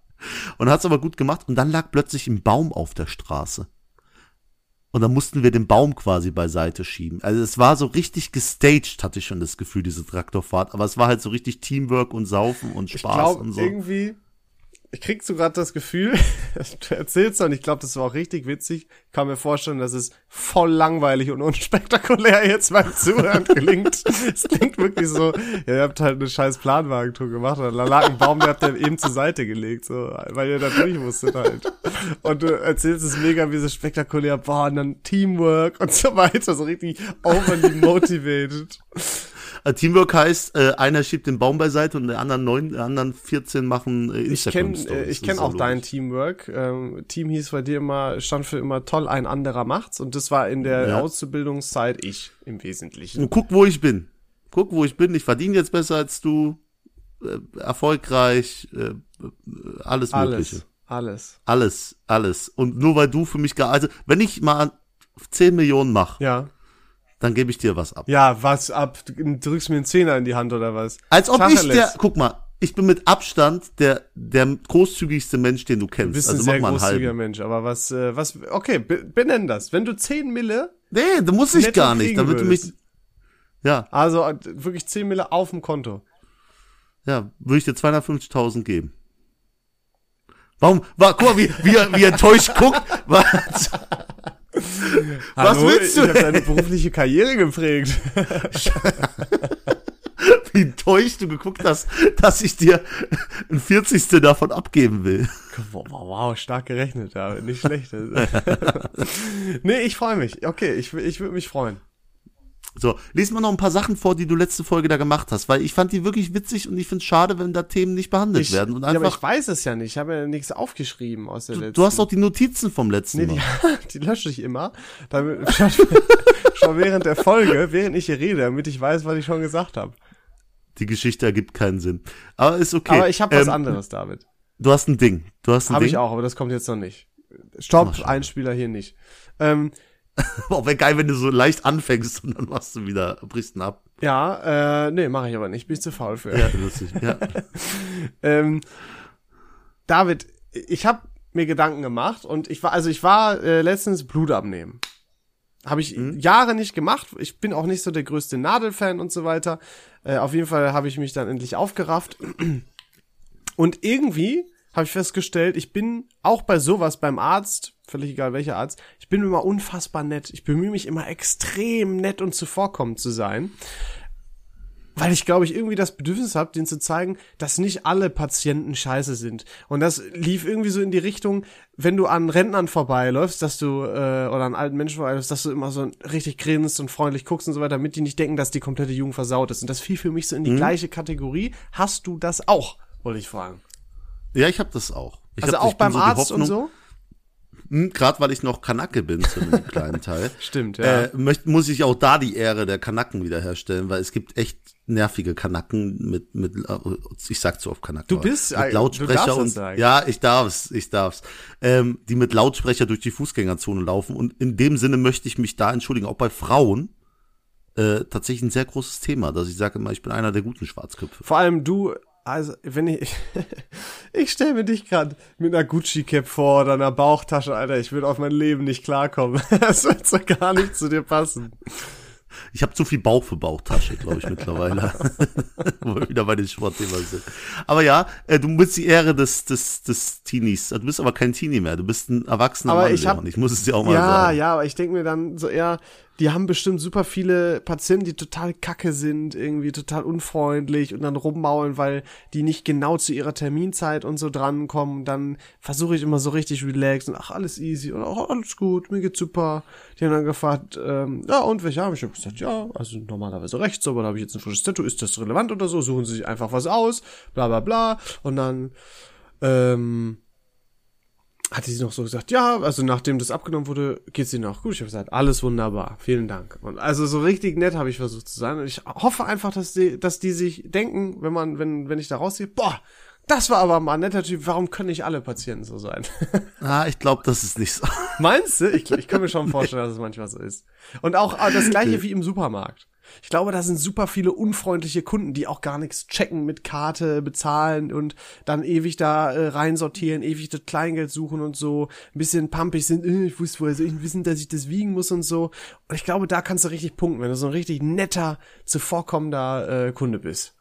Und hat's aber gut gemacht. Und dann lag plötzlich ein Baum auf der Straße. Und dann mussten wir den Baum quasi beiseite schieben. Also es war so richtig gestaged, hatte ich schon das Gefühl, diese Traktorfahrt. Aber es war halt so richtig Teamwork und Saufen und Ich Spaß glaube und so. irgendwie, ich krieg so gerade das Gefühl, [laughs] du erzählst und ich glaube, das war auch richtig witzig. Kann mir vorstellen, dass es voll langweilig und unspektakulär jetzt beim Zuhören [laughs] klingt. Es klingt wirklich so, ja, ihr habt halt eine scheiß Planwagentour gemacht und da lag ein Baum, der habt ihr eben zur Seite gelegt, so, weil ihr da durch musstet halt. Und du erzählst es mega wie so spektakulär, boah, und dann Teamwork und so weiter, so richtig overly motivated. Äh, Teamwork heißt, äh, einer schiebt den Baum beiseite und die anderen neun, die anderen 14 machen äh, Ich kenne Das kenn auch so dein logisch. Teamwork. Ähm, Team hieß bei dir immer, stand für immer toll, ein anderer macht's. Und das war in der Ja. Auszubildungszeit ich im Wesentlichen. Und guck, wo ich bin. Guck, wo ich bin. Ich verdiene jetzt besser als du. Äh, erfolgreich. Äh, äh, alles, Mögliche. Alles. Alles. Alles, alles. Und nur weil du für mich gar, also wenn ich mal 10 Millionen mache, Ja. Dann gebe ich dir was ab. Ja, was ab? Du drückst mir einen Zehner in die Hand oder was? Als ob ich Tacheles. der, guck mal, ich bin mit Abstand der, der großzügigste Mensch, den du Du kennst. bist ein also sehr mach mal einen großzügiger. Mensch, aber was, äh, was, okay, be- benenn das. Wenn du 10 Mille, Nee, da muss ich gar nicht, damit du mich, würdest. ja, also äh, wirklich 10 Mille auf dem Konto. ja, würde ich dir 250.000 geben. Warum, war, guck mal, wie, wie, er, wie er enttäuscht guckt. [laughs] Was? [laughs] Was Hallo, willst du Ich habe deine berufliche Karriere geprägt. [laughs] Wie enttäuscht du geguckt hast, dass ich dir ein Vierzigste davon abgeben will. Wow, wow, stark gerechnet, ja, nicht schlecht. [laughs] nee, ich freue mich. Okay, ich, ich würde mich freuen. So, lies mal noch ein paar Sachen vor, die du letzte Folge da gemacht hast, weil ich fand die wirklich witzig und ich finde es schade, wenn da Themen nicht behandelt Ich, werden. Und ja, aber einfach, ich weiß es ja nicht. Ich habe ja nichts aufgeschrieben aus der du, letzten. du hast doch die Notizen vom letzten Nee, Mal. die, [laughs] die lösche ich immer. Damit, [laughs] schon, schon während der Folge, während ich hier rede, damit ich weiß, was ich schon gesagt habe. Die Geschichte ergibt keinen Sinn. Aber ist okay. Aber ich habe was Ähm, anderes, David. Du hast ein Ding. Du hast ein Habe Ding. ich auch, aber das kommt jetzt noch nicht. Stopp. Einspieler hier nicht. Ähm, [laughs] Auch wäre geil, wenn du so leicht anfängst und dann machst du wieder, brichst ihn ab. ja, äh, nee, mache ich aber nicht. Bin ich zu faul für. Ja, lustig. Ja. [laughs] Ähm, David, ich habe mir Gedanken gemacht und ich war, also ich war äh, letztens Blut abnehmen. Habe ich Mhm. Jahre nicht gemacht. Ich bin auch nicht so der größte Nadelfan und so weiter. Äh, auf jeden Fall habe ich mich dann endlich aufgerafft. Und irgendwie habe ich festgestellt, ich bin auch bei sowas beim Arzt, völlig egal welcher Arzt, ich bin immer unfassbar nett. Ich bemühe mich immer extrem nett und zuvorkommend zu sein weil ich glaube ich irgendwie das Bedürfnis habe, denen zu zeigen, dass nicht alle Patienten scheiße sind. Und das lief irgendwie so in die Richtung, wenn du an Rentnern vorbeiläufst, dass du äh, oder an alten Menschen vorbeiläufst, dass du immer so richtig grinst und freundlich guckst und so weiter, damit die nicht denken, dass die komplette Jugend versaut ist. Und das fiel für mich so in die mhm. gleiche Kategorie. Hast du das auch? Wollte ich fragen. Ja, ich habe das auch. Ich also hab, auch beim so Arzt und so? Hm, Gerade weil ich noch Kanacke bin zu einem [laughs] kleinen Teil. Stimmt, ja. Äh, möcht, muss ich auch da die Ehre der Kanacken wiederherstellen, weil es gibt echt nervige Kanacken mit, mit, ich sag zu oft Kanacken. Du bist, mit Lautsprecher und, sagen. ja, ich darf's, ich darf's, ähm, die mit Lautsprecher durch die Fußgängerzone laufen und in dem Sinne möchte ich mich da entschuldigen, auch bei Frauen, äh, tatsächlich ein sehr großes Thema, dass ich sage immer, ich bin einer der guten Schwarzköpfe. Vor allem du also, wenn ich, ich [laughs] stelle mir dich gerade mit einer Gucci-Cap vor oder einer Bauchtasche, Alter, ich würde auf mein Leben nicht klarkommen. [laughs] Das wird so gar nicht zu dir passen. Ich habe zu viel Bauch für Bauchtasche, glaube ich, mittlerweile. [laughs] Wo wir wieder bei den Sportthema sind. Aber ja, äh, du bist die Ehre des, des, des Teenies. Du bist aber kein Teenie mehr. Du bist ein erwachsener aber Mann. Ich, hab, ich muss es dir auch mal ja, sagen. Ja, ja, aber ich denke mir dann so eher, die haben bestimmt super viele Patienten, die total kacke sind, irgendwie total unfreundlich und dann rummaulen, weil die nicht genau zu ihrer Terminzeit und so drankommen. Dann versuche ich immer so richtig relaxed und ach, alles easy und ach, alles gut, mir geht's super. Die haben dann gefragt, ähm, ja, und welche habe ich? Ich habe gesagt, ja, also normalerweise rechts, aber da habe ich jetzt ein frisches Tattoo, ist das relevant oder so? Suchen sie sich einfach was aus, bla bla bla. Und dann, ähm, hatte sie noch so gesagt, ja, also nachdem das abgenommen wurde, geht's ihnen auch gut. Ich habe gesagt, alles wunderbar, vielen Dank. Und also so richtig nett habe ich versucht zu sein. Und ich hoffe einfach, dass die, dass die sich denken, wenn man, wenn, wenn ich da rausgehe, boah, das war aber mal ein netter Typ. Warum können nicht alle Patienten so sein? [laughs] ah, ich glaube, das ist nicht so. Meinst du? Ich, ich kann mir schon vorstellen, dass es manchmal so ist. Und auch ah, das gleiche wie im Supermarkt. Ich glaube, da sind super viele unfreundliche Kunden, die auch gar nichts checken mit Karte, bezahlen und dann ewig da äh, reinsortieren, ewig das Kleingeld suchen und so, ein bisschen pumpig sind, äh, ich wusste woher soll ich wissen, dass ich das wiegen muss und so. Und ich glaube, da kannst du richtig punkten, wenn du so ein richtig netter, zuvorkommender äh, Kunde bist.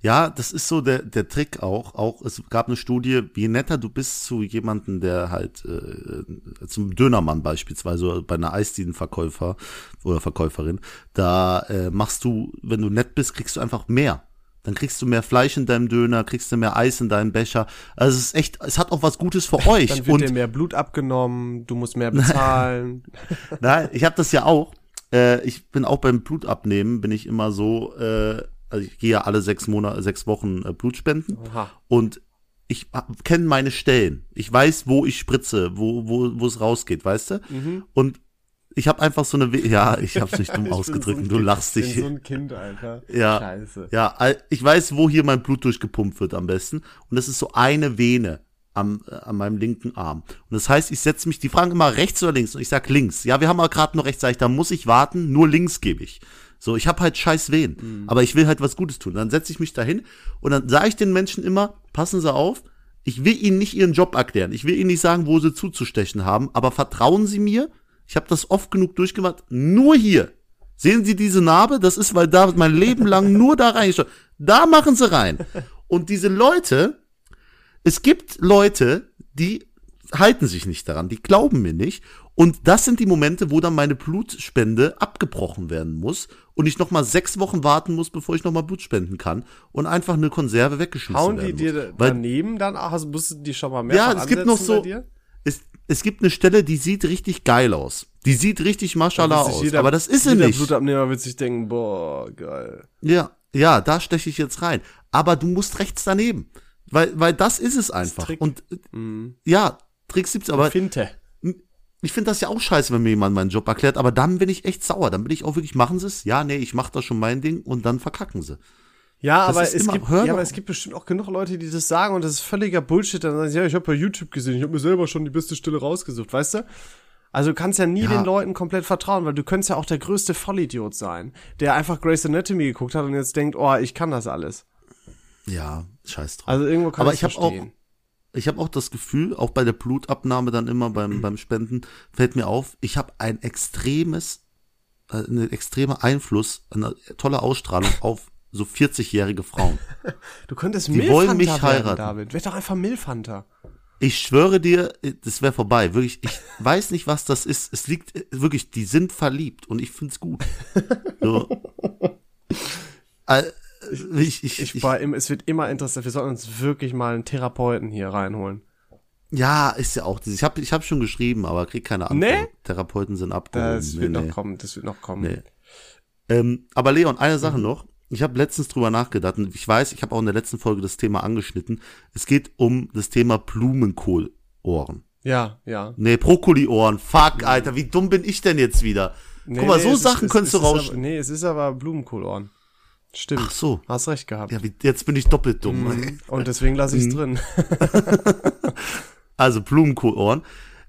Ja, das ist so der, der Trick auch. Auch es gab eine Studie, je netter du bist zu jemandem, der halt äh, zum Dönermann beispielsweise bei einer Eisdielenverkäufer oder Verkäuferin, da äh, machst du, wenn du nett bist, kriegst du einfach mehr. Dann kriegst du mehr Fleisch in deinem Döner, kriegst du mehr Eis in deinem Becher. Also es ist echt, es hat auch was Gutes für [laughs] euch. Dann wird Und, dir mehr Blut abgenommen, du musst mehr bezahlen. [laughs] Nein, ich habe das ja auch. Äh, ich bin auch beim Blutabnehmen, bin ich immer so, äh, also ich gehe ja alle sechs Monate, sechs Wochen äh, Blut spenden Aha. und ich kenne meine Stellen. Ich weiß, wo ich spritze, wo wo wo es rausgeht, weißt du? Mhm. Und ich habe einfach so eine, We ja, ich habe es nicht [laughs] dumm ausgedrückt. So du kind, lachst dich. Ich bin so ein Kind, Alter. Ja, Scheiße. ja, ich weiß, wo hier mein Blut durchgepumpt wird am besten. Und das ist so eine Vene am, äh, an meinem linken Arm. Und das heißt, ich setze mich, die fragen immer rechts oder links und ich sag links. Ja, wir haben aber gerade nur rechts, sag ich, da muss ich warten, nur links gebe ich. So, ich habe halt scheiß Wehen, mhm. aber ich will halt was Gutes tun. Dann setze ich mich dahin und dann sage ich den Menschen immer, passen Sie auf, ich will Ihnen nicht Ihren Job erklären. Ich will Ihnen nicht sagen, wo Sie zuzustechen haben, aber vertrauen Sie mir. Ich habe das oft genug durchgemacht. Nur hier. Sehen Sie diese Narbe? Das ist, weil da mein Leben lang [laughs] nur da reingeschaut. Da machen Sie rein. Und diese Leute, es gibt Leute, die halten sich nicht daran, die glauben mir nicht. Und das sind die Momente, wo dann meine Blutspende abgebrochen werden muss und ich nochmal sechs Wochen warten muss, bevor ich nochmal Blut spenden kann und einfach eine Konserve weggeschmissen Hauen werden die dir daneben dann, ach, also musst du die schon mal mehr Ja, es gibt noch so, es, es gibt eine Stelle, die sieht richtig geil aus. Die sieht richtig Maschallah aus, jeder, aber das ist sie nicht. Der Blutabnehmer wird sich denken, boah, geil. Ja, ja, da steche ich jetzt rein. Aber du musst rechts daneben. Weil, weil das ist es einfach. Und mhm. ja, Tricks gibt's aber. Finte ich finde das ja auch scheiße, wenn mir jemand meinen Job erklärt, aber dann bin ich echt sauer. Dann bin ich auch wirklich, machen sie es? Ja, nee, ich mach das schon mein Ding und dann verkacken sie. Ja, aber es, immer, gibt, ja aber es gibt bestimmt auch genug Leute, die das sagen und das ist völliger Bullshit. Dann sagen sie, ja, ich habe bei YouTube gesehen, ich habe mir selber schon die beste Stelle rausgesucht, weißt du? Also du kannst ja nie ja. den Leuten komplett vertrauen, weil du könntest ja auch der größte Vollidiot sein, der einfach Grey's Anatomy geguckt hat und jetzt denkt, oh, ich kann das alles. Ja, scheiß drauf. Also irgendwo kann aber ich habe auch ich habe auch das Gefühl, auch bei der Blutabnahme dann immer beim, beim Spenden, fällt mir auf, ich habe ein extremes, äh, einen extremen Einfluss, eine tolle Ausstrahlung auf so 40-jährige Frauen. [laughs] Du könntest Die wollen mich werden, heiraten. David. Werd doch einfach Milfhunter. Ich schwöre dir, das wäre vorbei. Wirklich, ich weiß nicht, was das ist. Es liegt äh, wirklich, die sind verliebt und ich find's gut. So. [laughs] Ich, ich, Ich, ich, war im, es wird immer interessant. Wir sollten uns wirklich mal einen Therapeuten hier reinholen. ja, ist ja auch dieses. Ich habe ich hab schon geschrieben, aber krieg keine Antwort. Nee? Therapeuten sind abgehoben. Das Nee, wird nee. noch kommen. Das wird noch kommen. Nee. Ähm, aber Leon, eine Sache Mhm. noch. Ich habe letztens drüber nachgedacht und ich weiß, ich habe auch in der letzten Folge das Thema angeschnitten. Es geht um das Thema Blumenkohlohren. Ja, ja. Nee, Brokkoliohren. Fuck, Alter, wie dumm bin ich denn jetzt wieder? Nee, Guck mal, nee, so ist- Sachen es- könntest du ist aber- rausschneiden. Nee, es ist aber Blumenkohlohren. Stimmt. Ach so. Hast recht gehabt. Ja, jetzt bin ich doppelt dumm. Mhm. Und deswegen lasse ich es drin. [laughs] Also Blumenkohlohren.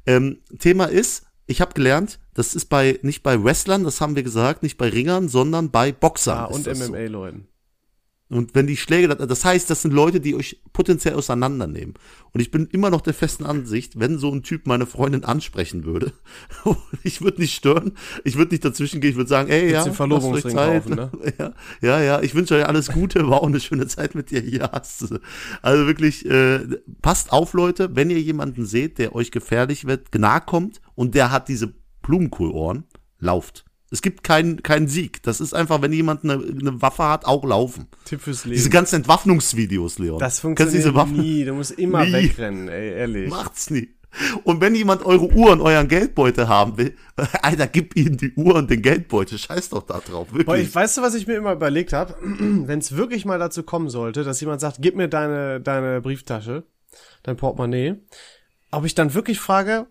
Ähm, Thema ist, ich habe gelernt, das ist bei nicht bei Wrestlern, das haben wir gesagt, nicht bei Ringern, sondern bei Boxern. Ja, ist und das so. Und wenn die Schläge, das heißt, das sind Leute, die euch potenziell auseinandernehmen. Und ich bin immer noch der festen Ansicht, wenn so ein Typ meine Freundin ansprechen würde, [laughs] ich würde nicht stören, ich würde nicht dazwischen gehen, ich würde sagen, ey, ja, euch Zeit. kaufen, ne? [laughs] Ja, ja, ja, ich wünsche euch alles Gute, war auch eine schöne Zeit mit dir, hier hast du. Also wirklich, äh, passt auf, Leute, wenn ihr jemanden seht, der euch gefährlich wird, nahe kommt und der hat diese Blumenkohlohren, lauft. Es gibt keinen keinen Sieg. Das ist einfach, wenn jemand eine, eine Waffe hat, auch laufen. Tipp fürs Diese Leben. ganzen Entwaffnungsvideos, Leon. Das funktioniert diese Waffen? nie. Du musst immer Nie. wegrennen, ey, ehrlich. Macht's nie. Und wenn jemand eure Uhr und euren Geldbeutel haben will, [laughs] Alter, gib ihm die Uhr und den Geldbeutel. Scheiß doch da drauf. Boah, Wirklich. ich, weißt du, was ich mir immer überlegt habe? [clears throat] Wenn es wirklich mal dazu kommen sollte, dass jemand sagt, gib mir deine, deine Brieftasche, dein Portemonnaie, ob ich dann wirklich frage,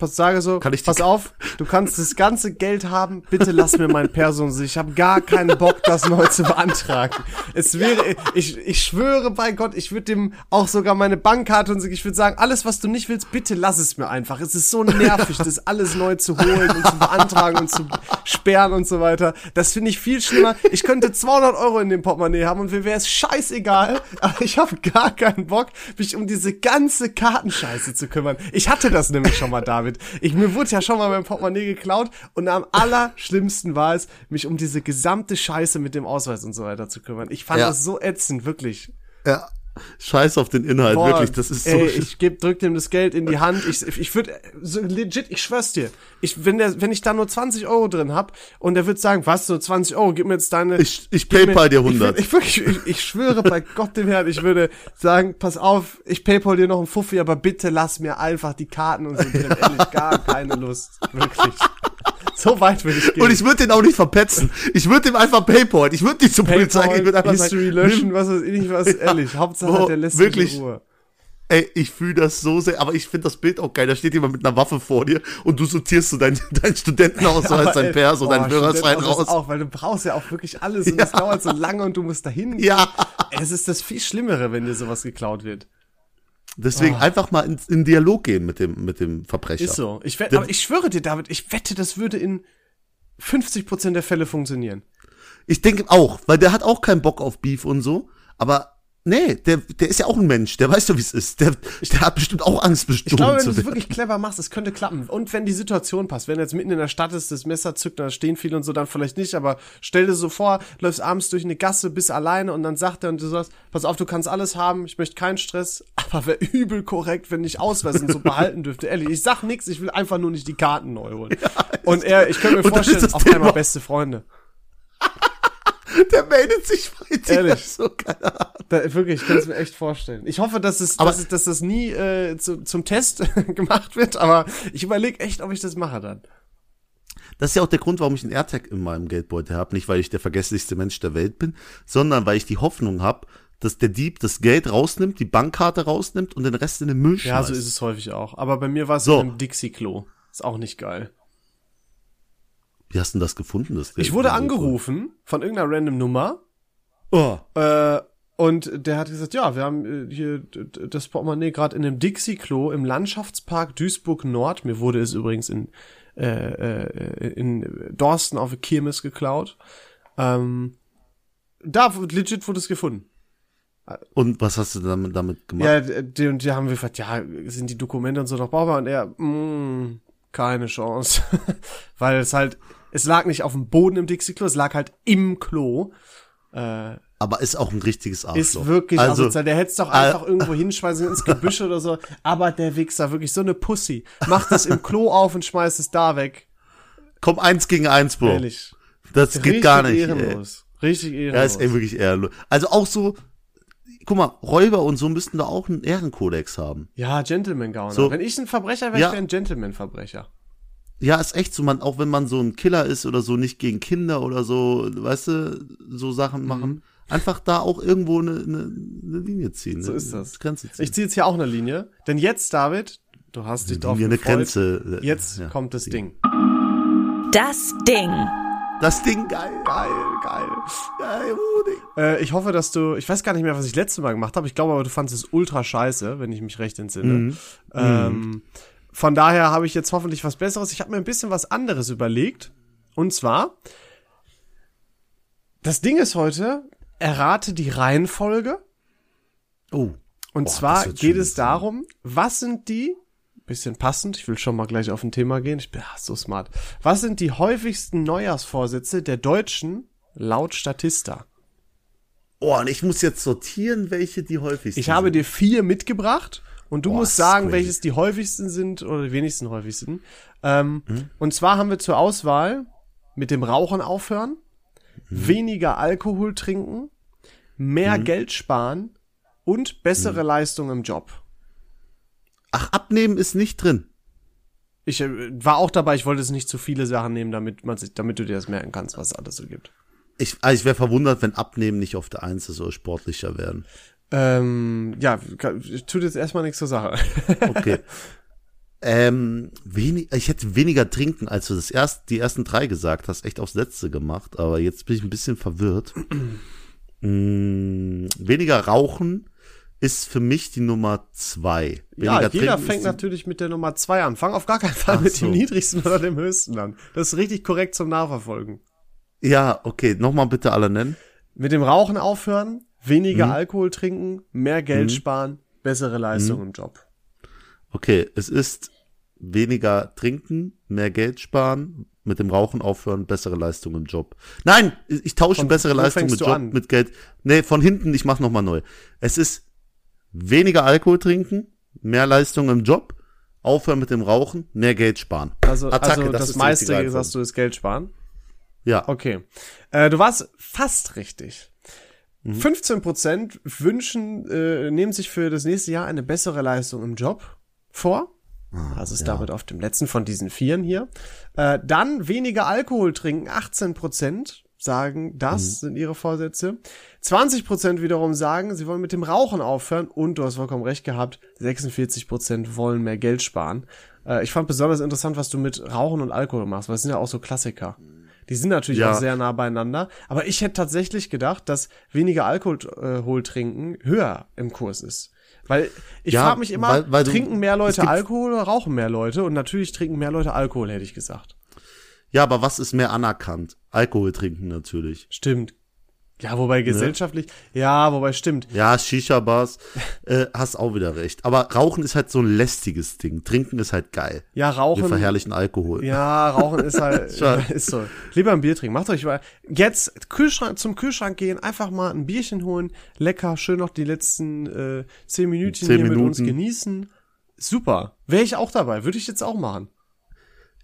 sage so, Kann ich pass auf, du kannst das ganze Geld haben, bitte lass mir mein Person sich. Ich habe gar keinen Bock, das neu zu beantragen. Es wäre, ich, ich schwöre bei Gott, ich würde dem auch sogar meine Bankkarte und ich würde sagen, alles, was du nicht willst, bitte lass es mir einfach. Es ist so nervig, das alles neu zu holen und zu beantragen und zu sperren und so weiter. Das finde ich viel schlimmer. Ich könnte 200 Euro in dem Portemonnaie haben und mir wäre es scheißegal, aber ich habe gar keinen Bock, mich um diese ganze Kartenscheiße zu kümmern. Ich hatte das nämlich schon mal, David. Ich, mir wurde ja schon mal mein Portemonnaie geklaut und am allerschlimmsten war es, mich um diese gesamte Scheiße mit dem Ausweis und so weiter zu kümmern. Ich fand Ja. das so ätzend, wirklich. ja. Scheiß auf den Inhalt, Boah, wirklich. Das ist so. ey, ich geb, drück dem das Geld in die Hand. Ich, ich würde so legit, ich schwör's dir. Ich, wenn der, wenn ich da nur 20 Euro drin hab und der wird sagen, was, so 20 Euro, gib mir jetzt deine. Ich, ich paypal mir- dir 100. Ich, ich, wirklich, ich, ich schwöre bei [laughs] Gott dem Herrn, ich würde sagen, pass auf, ich paypal dir noch einen Fuffi, aber bitte lass mir einfach die Karten und so drin. Ehrlich, gar keine Lust. Wirklich. [laughs] So weit würde ich gehen. und ich würde den auch nicht verpetzen. Ich würde dem einfach Paypal. Ich würde nicht zur Polizei gehen. Ich würde einfach History sagen, löschen, was weiß ich nicht, was, [laughs] ehrlich. Hauptsache, Boah, der lässt wirklich. mich in Ruhe. Ey, ich fühle das so sehr, aber ich finde das Bild auch geil. Da steht jemand mit einer Waffe vor dir und du sortierst so dein, [laughs] dein Studentenausweis, dein ey, Perso, boah, dein Führerschein raus. Auch, weil du brauchst ja auch wirklich alles und das dauert so lange und du musst dahin. Ja. Es ist das viel Schlimmere, wenn dir sowas geklaut wird. Deswegen Oh. einfach mal in, in Dialog gehen mit dem, mit dem Verbrecher. Ist so. Ich wette, aber ich schwöre dir, David, ich wette, das würde in 50% der Fälle funktionieren. Ich denke auch, weil der hat auch keinen Bock auf Beef und so, aber nee, der, der ist ja auch ein Mensch, der weiß doch, wie es ist. Der, der hat bestimmt auch Angst, Ich bestohlen glaube, wenn du es wirklich clever machst, es könnte klappen. Und wenn die Situation passt, wenn jetzt mitten in der Stadt ist, das Messer zückt, da stehen viele und so, dann vielleicht nicht, aber stell dir so vor, läufst abends durch eine Gasse, bist alleine und dann sagt er und du sagst, pass auf, du kannst alles haben, ich möchte keinen Stress, [laughs] aber wäre übel korrekt, wenn ich Ausweis und so behalten dürfte. Ehrlich, ich sag nix, ich will einfach nur nicht die Karten neu holen. [laughs] und er, ich könnte mir vorstellen, auf einmal beste Freunde. Der meldet sich bei dir. Ehrlich. So, keine. Da, wirklich, ich kann es mir echt vorstellen. Ich hoffe, dass es, Aber- dass, es, dass das nie äh, zu, zum Test [laughs] gemacht wird, aber ich überlege echt, ob ich das mache dann. Das ist ja auch der Grund, warum ich einen AirTag in meinem Geldbeutel habe. Nicht, weil ich der vergesslichste Mensch der Welt bin, sondern weil ich die Hoffnung habe, dass der Dieb das Geld rausnimmt, die Bankkarte rausnimmt und den Rest in den Müll schmeißt. Ja, so ist es häufig auch. Aber bei mir war es So. in einem Dixie-Klo. Ist auch nicht geil. Wie hast du denn das gefunden? Das Ich wurde angerufen von irgendeiner random Nummer Oh. äh, und der hat gesagt, ja, wir haben äh, hier das Portemonnaie gerade in einem Dixie-Klo im Landschaftspark Duisburg Nord. Mir wurde es übrigens in, äh, äh, in Dorsten auf der Kirmes geklaut. Ähm, da legit wurde es gefunden. Und was hast du damit, damit gemacht? Ja, die, und die haben wir gefragt, ja, sind die Dokumente und so noch brauchbar? Und er, mm, keine Chance. [laughs] Weil es halt, es lag nicht auf dem Boden im Dixie-Klo, es lag halt im Klo. Äh, aber ist auch ein richtiges Arschloch. ist wirklich also, asozial. Der hätte es doch einfach irgendwo hinschmeißen ins Gebüsch oder so. Aber der Wichser, wirklich so eine Pussy. Macht es im Klo auf und schmeißt es da weg. Komm, eins gegen eins, Bro. Ehrlich. Das geht Richtig gar nicht. Ey. ehrenlos. Richtig ehrenlos. Ja, ist ey, wirklich ehrenlos. Also auch so, guck mal, Räuber und so müssten da auch einen Ehrenkodex haben. Ja, Gentleman-Gauner. So. Wenn ich ein Verbrecher wäre, Ja. ich wäre ein Gentleman-Verbrecher. Ja, ist echt so, man, auch wenn man so ein Killer ist oder so, nicht gegen Kinder oder so, weißt du, so Sachen Mhm. machen. Einfach da auch irgendwo eine, eine, eine Linie ziehen. So eine ist das. Grenze ziehen. Ich ziehe jetzt hier auch eine Linie. Denn jetzt, David, du hast dich drauf eine gefreut. Grenze. Jetzt Ja. kommt das Ding. Das Ding. Das Ding geil. Geil, geil. Geil, Rudi. Äh, ich hoffe, dass du, ich weiß gar nicht mehr, was ich letztes Mal gemacht habe. Ich glaube aber, du fandest es ultra scheiße, wenn ich mich recht entsinne. Mhm. Ähm, von daher habe ich jetzt hoffentlich was Besseres. Ich habe mir ein bisschen was anderes überlegt. Und zwar, das Ding ist heute, errate die Reihenfolge. Oh. Und Boah, zwar geht es darum, was sind die, bisschen passend, ich will schon mal gleich auf ein Thema gehen, ich bin ah, so smart. Was sind die häufigsten Neujahrsvorsätze der Deutschen laut Statista? Oh, und ich muss jetzt sortieren, welche die häufigsten Ich habe dir vier mitgebracht und du Boah, musst sagen, crazy. welches die häufigsten sind oder die wenigsten häufigsten. Ähm, Hm? Und zwar haben wir zur Auswahl mit dem Rauchen aufhören, Hm? weniger Alkohol trinken, mehr Geld sparen und bessere Hm? Leistung im Job. Ach, abnehmen ist nicht drin. Ich äh, war auch dabei, ich wollte es nicht zu viele Sachen nehmen, damit man sich, damit du dir das merken kannst, was es alles so gibt. Ich, also ich wäre verwundert, wenn Abnehmen nicht auf der Eins ist oder sportlicher werden. Ähm, ja, tut jetzt erstmal nichts zur Sache. [laughs] Okay. ähm, wenig, ich hätte weniger trinken, als du das erst, die ersten drei gesagt hast, echt aufs Letzte gemacht, aber jetzt bin ich ein bisschen verwirrt. [clears throat] mm, weniger rauchen ist für mich die Nummer zwei. ja, Weniger jeder trinken fängt natürlich mit der Nummer zwei an. Fang auf gar keinen Fall Ach mit so. dem niedrigsten oder dem höchsten an. Das ist richtig korrekt zum Nachverfolgen. Ja, okay, nochmal bitte alle nennen. Mit dem Rauchen aufhören, weniger Mhm. Alkohol trinken, mehr Geld sparen, bessere Leistung im Job. Okay, es ist weniger trinken, mehr Geld sparen, mit dem Rauchen aufhören, bessere Leistung im Job. Nein, ich tausche Von- bessere Leistung mit Job an? mit Geld. Nee, von hinten, ich mach noch mal neu. Es ist weniger Alkohol trinken, mehr Leistung im Job, aufhören mit dem Rauchen, mehr Geld sparen. Also, Attacke, also das, ist die meiste, sagst du, ist Geld sparen. Ja, Okay. Äh, du warst fast richtig. Mhm. 15% wünschen, äh, nehmen sich für das nächste Jahr eine bessere Leistung im Job vor. Das ist damit auf dem letzten von diesen Vieren hier. Äh, dann weniger Alkohol trinken, 18% sagen, das sind ihre Vorsätze. 20% wiederum sagen, sie wollen mit dem Rauchen aufhören und du hast vollkommen recht gehabt, 46% wollen mehr Geld sparen. Äh, ich fand besonders interessant, was du mit Rauchen und Alkohol machst, weil es sind ja auch so Klassiker. Die sind natürlich Ja. auch sehr nah beieinander, aber ich hätte tatsächlich gedacht, dass weniger Alkohol äh, trinken höher im Kurs ist. Weil ich Ja, frage mich immer, weil- weil trinken mehr Leute Alkohol oder rauchen mehr Leute? Und natürlich trinken mehr Leute Alkohol, hätte ich gesagt. ja, aber was ist mehr anerkannt? Alkohol trinken natürlich. Stimmt. Ja, wobei gesellschaftlich, ja, wobei stimmt. Ja, Shisha-Bars, äh, hast auch wieder recht. Aber Rauchen ist halt so ein lästiges Ding. Trinken ist halt geil. Ja, Wir rauchen. verherrlichen Alkohol. Ja, Rauchen ist halt, [laughs] [laughs] ist so. Lieber ein Bier trinken. Macht euch mal, jetzt Kühlschrank, zum Kühlschrank gehen, einfach mal ein Bierchen holen, lecker, schön noch die letzten äh, zehn Minütchen Zehn hier mit uns Minuten. genießen. Super. Wäre ich auch dabei. Würde ich jetzt auch machen.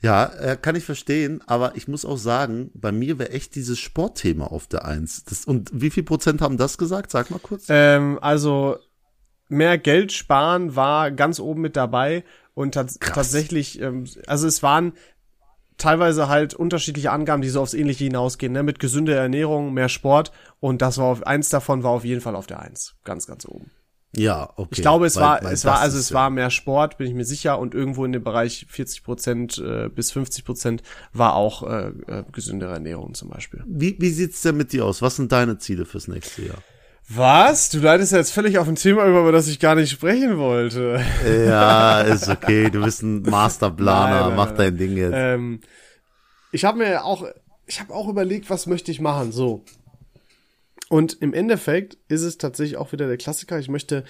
Ja, äh, kann ich verstehen, aber ich muss auch sagen, bei mir wäre echt dieses Sportthema auf der Eins. Das, und wie viel Prozent haben das gesagt? Sag mal kurz. Ähm, also mehr Geld sparen war ganz oben mit dabei und tats Krass. tatsächlich, ähm, also es waren teilweise halt unterschiedliche Angaben, die so aufs Ähnliche hinausgehen, ne? mit gesünder Ernährung, mehr Sport und das war auf, eins davon war auf jeden Fall auf der Eins, ganz, ganz oben. Ja, okay. Ich glaube, es Weil- war, weil es war, also es ja- war mehr Sport, bin ich mir sicher, und irgendwo in dem Bereich 40 Prozent äh, bis 50 Prozent war auch äh, äh, gesündere Ernährung zum Beispiel. Wie, wie sieht's denn mit dir aus? Was sind deine Ziele fürs nächste Jahr? Was? Du leitest jetzt völlig auf ein Thema über, über das ich gar nicht sprechen wollte. Ja, ist okay. Du bist ein Masterplaner. Nein, nein, Mach nein, dein Ding jetzt. Ähm, ich habe mir auch, ich habe auch überlegt, was möchte ich machen, so. Und im Endeffekt ist es tatsächlich auch wieder der Klassiker. Ich möchte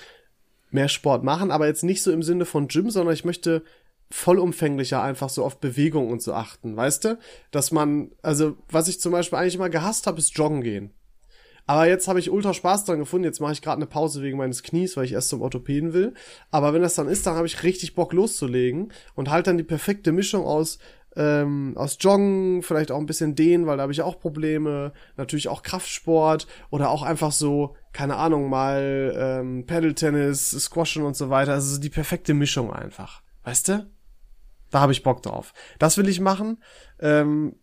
mehr Sport machen, aber jetzt nicht so im Sinne von Gym, sondern ich möchte vollumfänglicher einfach so auf Bewegung und so achten, weißt du? Dass man, also was ich zum Beispiel eigentlich immer gehasst habe, ist Joggen gehen. Aber jetzt habe ich ultra Spaß dran gefunden. Jetzt mache ich gerade eine Pause wegen meines Knies, weil ich erst zum Orthopäden will. Aber wenn das dann ist, dann habe ich richtig Bock loszulegen und halt dann die perfekte Mischung aus ähm, aus Joggen, vielleicht auch ein bisschen Dehnen, weil da habe ich auch Probleme. Natürlich auch Kraftsport oder auch einfach so, keine Ahnung, mal ähm, Paddle-Tennis, Squashen und so weiter. Also die perfekte Mischung einfach. Weißt du? Da habe ich Bock drauf. Das will ich machen. Ähm,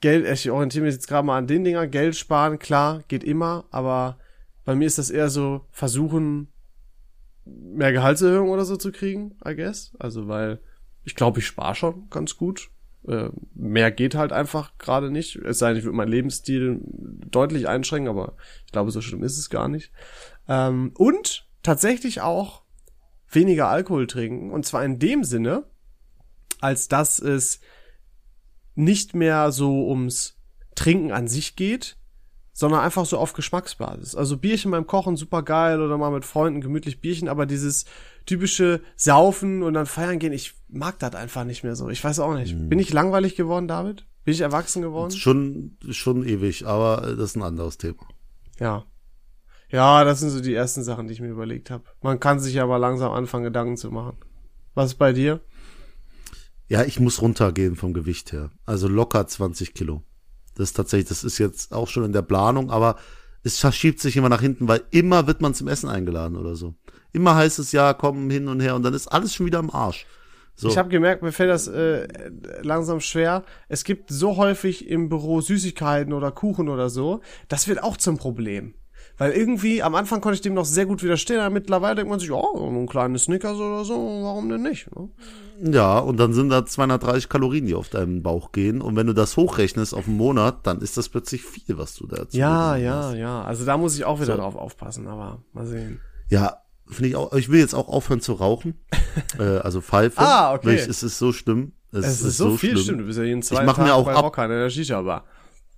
Geld, ich orientiere mich jetzt gerade mal an den Dinger. Geld sparen, klar, geht immer, aber bei mir ist das eher so versuchen, mehr Gehaltserhöhung oder so zu kriegen, I guess. Also, weil ich glaube, ich spare schon ganz gut. Äh, mehr geht halt einfach gerade nicht. Es sei denn, ich würde meinen Lebensstil deutlich einschränken, aber ich glaube, so schlimm ist es gar nicht. Ähm, und tatsächlich auch weniger Alkohol trinken. Und zwar in dem Sinne, als dass es nicht mehr so ums Trinken an sich geht, sondern einfach so auf Geschmacksbasis. Also Bierchen beim Kochen super geil oder mal mit Freunden gemütlich Bierchen, aber dieses typische Saufen und dann feiern gehen, ich mag das einfach nicht mehr so. Ich weiß auch nicht. Bin ich langweilig geworden, David? Bin ich erwachsen geworden? Schon, schon ewig, aber das ist ein anderes Thema. Ja. Ja, das sind so die ersten Sachen, die ich mir überlegt habe. Man kann sich aber langsam anfangen, Gedanken zu machen. Was ist bei dir? Ja, ich muss runtergehen vom Gewicht her. Also locker 20 Kilo. Das ist tatsächlich, das ist jetzt auch schon in der Planung, aber es verschiebt sich immer nach hinten, weil immer wird man zum Essen eingeladen oder so. Immer heißt es ja, komm hin und her und dann ist alles schon wieder am Arsch. So. Ich habe gemerkt, mir fällt das äh, langsam schwer. Es gibt so häufig im Büro Süßigkeiten oder Kuchen oder so. Das wird auch zum Problem. Weil irgendwie, am Anfang konnte ich dem noch sehr gut widerstehen, aber mittlerweile denkt man sich, oh, ein kleines Snickers oder so, warum denn nicht? Ne? Ja, und dann sind da 230 Kalorien, die auf deinen Bauch gehen. Und wenn du das hochrechnest auf einen Monat, dann ist das plötzlich viel, was du da Ja, ja, ja. Also da muss ich auch wieder so. drauf aufpassen, aber mal sehen. Ja, finde ich auch, ich will jetzt auch aufhören zu rauchen. [laughs] äh, also Pfeife. Ah, okay. Ich, es ist so schlimm. Es, es ist, ist, so, viel schlimm. stimmt. Du bist ja jeden zweiten ich Tag mir auch bei ab, Rocker in der Shisha-Bar.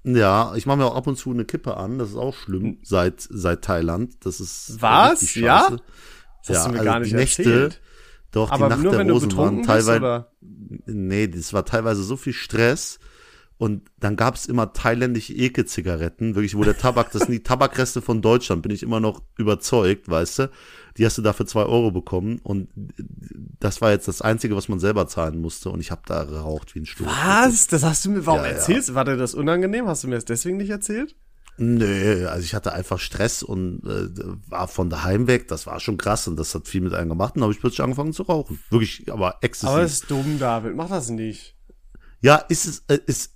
Ja, ich mache mir auch ab und zu eine Kippe an. Das ist auch schlimm seit seit Thailand. Das ist was? Ja. Das hast ja, du mir also gar nicht die Nächte, erzählt. Doch Aber die Nacht nur, der wenn Rosen du waren teilweise. Bist, oder? Nee, das war teilweise so viel Stress. Und dann gab's immer thailändische Eke-Zigaretten, wirklich, wo der Tabak, das sind die [laughs] Tabakreste von Deutschland, bin ich immer noch überzeugt, weißt du. Die hast du da für zwei Euro bekommen und das war jetzt das Einzige, was man selber zahlen musste und ich habe da geraucht wie ein Stuhl. Was? Das hast du mir, warum Ja, ja. erzählst du? War dir das unangenehm? Hast du mir das deswegen nicht erzählt? Nö, also ich hatte einfach Stress und äh, war von daheim weg. Das war schon krass und das hat viel mit einem gemacht. Und habe ich plötzlich angefangen zu rauchen. Wirklich, aber exzessiv. Aber das ist dumm, David. Mach das nicht. ja, ist es, äh, ist,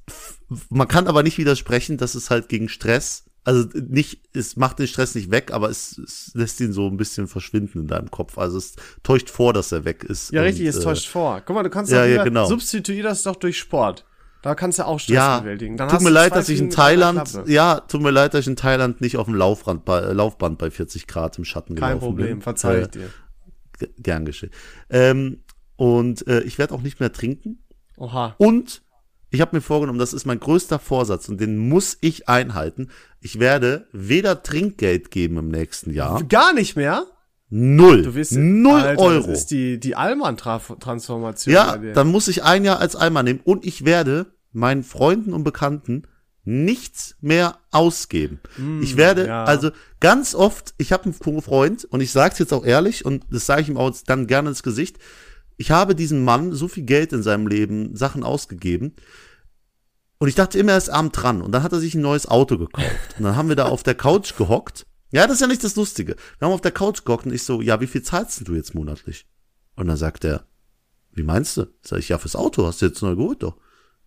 man kann aber nicht widersprechen, dass es halt gegen Stress, also nicht, es macht den Stress nicht weg, aber es, es lässt ihn so ein bisschen verschwinden in deinem Kopf. Also es täuscht vor, dass er weg ist. Ja, und, richtig, es äh, täuscht vor. Guck mal, du kannst ja, ja, genau. substituier das doch durch Sport. Da kannst du auch Stress Ja, bewältigen. Dann tut mir leid, dass ich in Thailand, ja, tut mir leid, dass ich in Thailand nicht auf dem Laufrand bei, äh, Laufband bei 40 Grad im Schatten Kein gelaufen Problem, bin. verzeih Äh, ich dir. Gern geschehen. Ähm, und äh, ich werde auch nicht mehr trinken. Oha. Und ich habe mir vorgenommen, das ist mein größter Vorsatz und den muss ich einhalten. Ich werde weder Trinkgeld geben im nächsten Jahr. Gar nicht mehr? Null. Du wirst, Null Alter, Euro. Das ist die, die Allmann-Transformation. ja, dann muss ich ein Jahr als Eimer nehmen und ich werde meinen Freunden und Bekannten nichts mehr ausgeben. ich werde, Mm, ja. also ganz oft, ich habe einen Freund und ich sage es jetzt auch ehrlich und das sage ich ihm auch dann gerne ins Gesicht. Ich habe diesem Mann so viel Geld in seinem Leben, Sachen ausgegeben. Und ich dachte immer, er ist arm dran. Und dann hat er sich ein neues Auto gekauft. Und dann haben wir da auf der Couch gehockt. Ja, das ist ja nicht das Lustige. Wir haben auf der Couch gehockt und ich so, ja, wie viel zahlst du jetzt monatlich? Und dann sagt er, wie meinst du? Sag ich, ja, fürs Auto hast du jetzt neu geholt doch.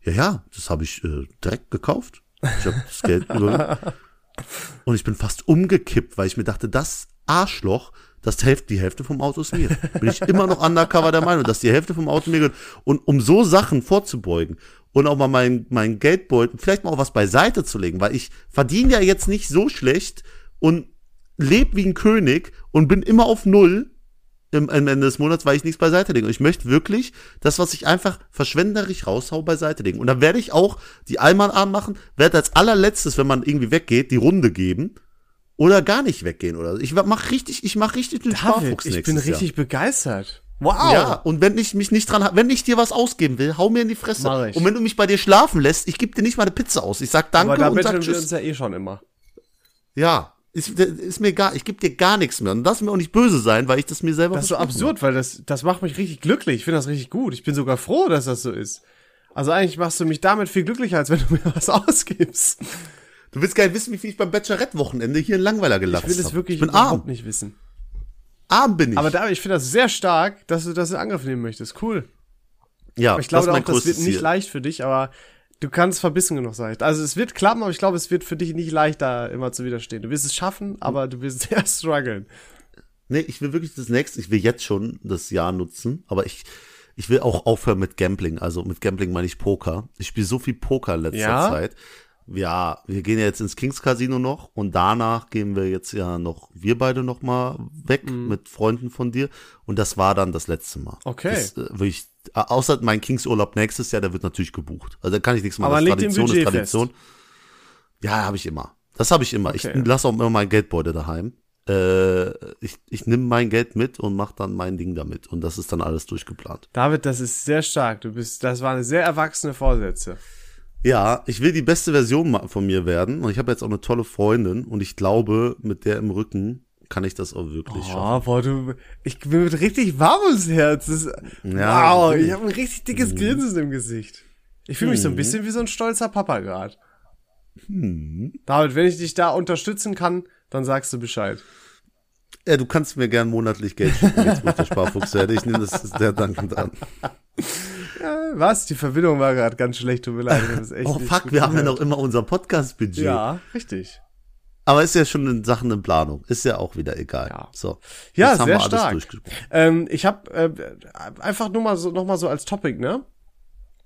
Ja, ja, das habe ich äh, direkt gekauft. Ich habe das Geld und ich bin fast umgekippt, weil ich mir dachte, das Arschloch, das Hälfte, die Hälfte vom Auto ist mir. Bin ich immer noch undercover der Meinung, dass die Hälfte vom Auto mir gehört. Und um so Sachen vorzubeugen und auch mal mein, mein Geldbeutel, vielleicht mal auch was beiseite zu legen, weil ich verdiene ja jetzt nicht so schlecht und lebe wie ein König und bin immer auf Null im, am Ende des Monats, weil ich nichts beiseite lege. Und ich möchte wirklich das, was ich einfach verschwenderisch raushau, beiseite legen. Und dann werde ich auch die Allmann-Arm machen, werde als allerletztes, wenn man irgendwie weggeht, die Runde geben oder gar nicht weggehen oder so. Ich mach richtig, ich mach richtig den David, Sparfuchs ich bin richtig begeistert. Wow. Jahr. Ja, und wenn ich mich nicht dran, wenn ich dir was ausgeben will, hau mir in die Fresse. Mach ich. Und wenn du mich bei dir schlafen lässt, ich gebe dir nicht mal eine Pizza aus. Ich sag Danke Aber da und sag betteln wir Tschüss. uns ja eh schon immer. Ja, ist, ist mir egal. Ich gebe dir gar nichts mehr. Und das mir auch nicht böse sein, weil ich das mir selber Das ist so absurd, weil das, das macht mich richtig glücklich. Ich finde das richtig gut. Ich bin sogar froh, dass das so ist. Also eigentlich machst du mich damit viel glücklicher, als wenn du mir was [laughs] ausgibst. Habe. Du willst gar nicht wissen, wie viel ich beim Bachelorette-Wochenende hier in Langweiler Ich gelacht will es habe. wirklich Ich bin überhaupt arm. nicht wissen. Arm bin ich. Aber da, ich finde das sehr stark, dass du das in Angriff nehmen möchtest. Cool. ja, Aber ich glaube auch, das wird nicht Ziel. leicht für dich, aber du kannst verbissen genug sein. Also es wird klappen, aber ich glaube, es wird für dich nicht leicht, da immer zu widerstehen. Du wirst es schaffen, aber du wirst [laughs] sehr strugglen. Nee, ich will wirklich das nächste, ich will jetzt schon das Jahr nutzen, aber ich, ich will auch aufhören mit Gambling. Also mit Gambling meine ich Poker. Ich spiele so viel Poker in letzter Ja? Zeit. Ja, wir gehen ja jetzt ins Kings Casino noch und danach gehen wir jetzt ja noch, wir beide noch mal weg mit Freunden von dir und das war dann das letzte Mal. Mhm. Okay. Das, äh, ich, außer mein Kings Urlaub nächstes Jahr, der wird natürlich gebucht. Also da kann ich nichts machen. Aber das Tradition ist Tradition. Ja, habe ich immer. Das habe ich immer. Okay. Ich lasse auch immer mein Geldbeutel daheim. Äh, ich ich nehme mein Geld mit und mache dann mein Ding damit. Und das ist dann alles durchgeplant. David, das ist sehr stark. Du bist, das waren sehr erwachsene Vorsätze. Ja, ich will die beste Version von mir werden. Und ich habe jetzt auch eine tolle Freundin. Und ich glaube, mit der im Rücken kann ich das auch wirklich schaffen. Oh, boah, du, ich bin mit richtig warm ums Herz. Das Ja, wow, ich habe ein richtig dickes Grinsen im Gesicht. Ich fühle mich so ein bisschen wie so ein stolzer Papa gerade. David, wenn ich dich da unterstützen kann, dann sagst du Bescheid. Ja, du kannst mir gern monatlich Geld schicken, jetzt wo ich der Sparfuchs werde. Ich nehme das sehr dankend an. [laughs] Äh, Was? Die Verbindung war gerade ganz schlecht, tut mir leid. Oh fuck, wir haben ja noch immer unser Podcast-Budget. Ja, richtig. Aber ist ja schon in Sachen in Planung. Ist ja auch wieder egal. Ja. So. Ja, Jetzt haben sehr wir alles stark. durchgesprochen. Ähm, ich habe äh, einfach nur mal so noch mal so als Topic, ne?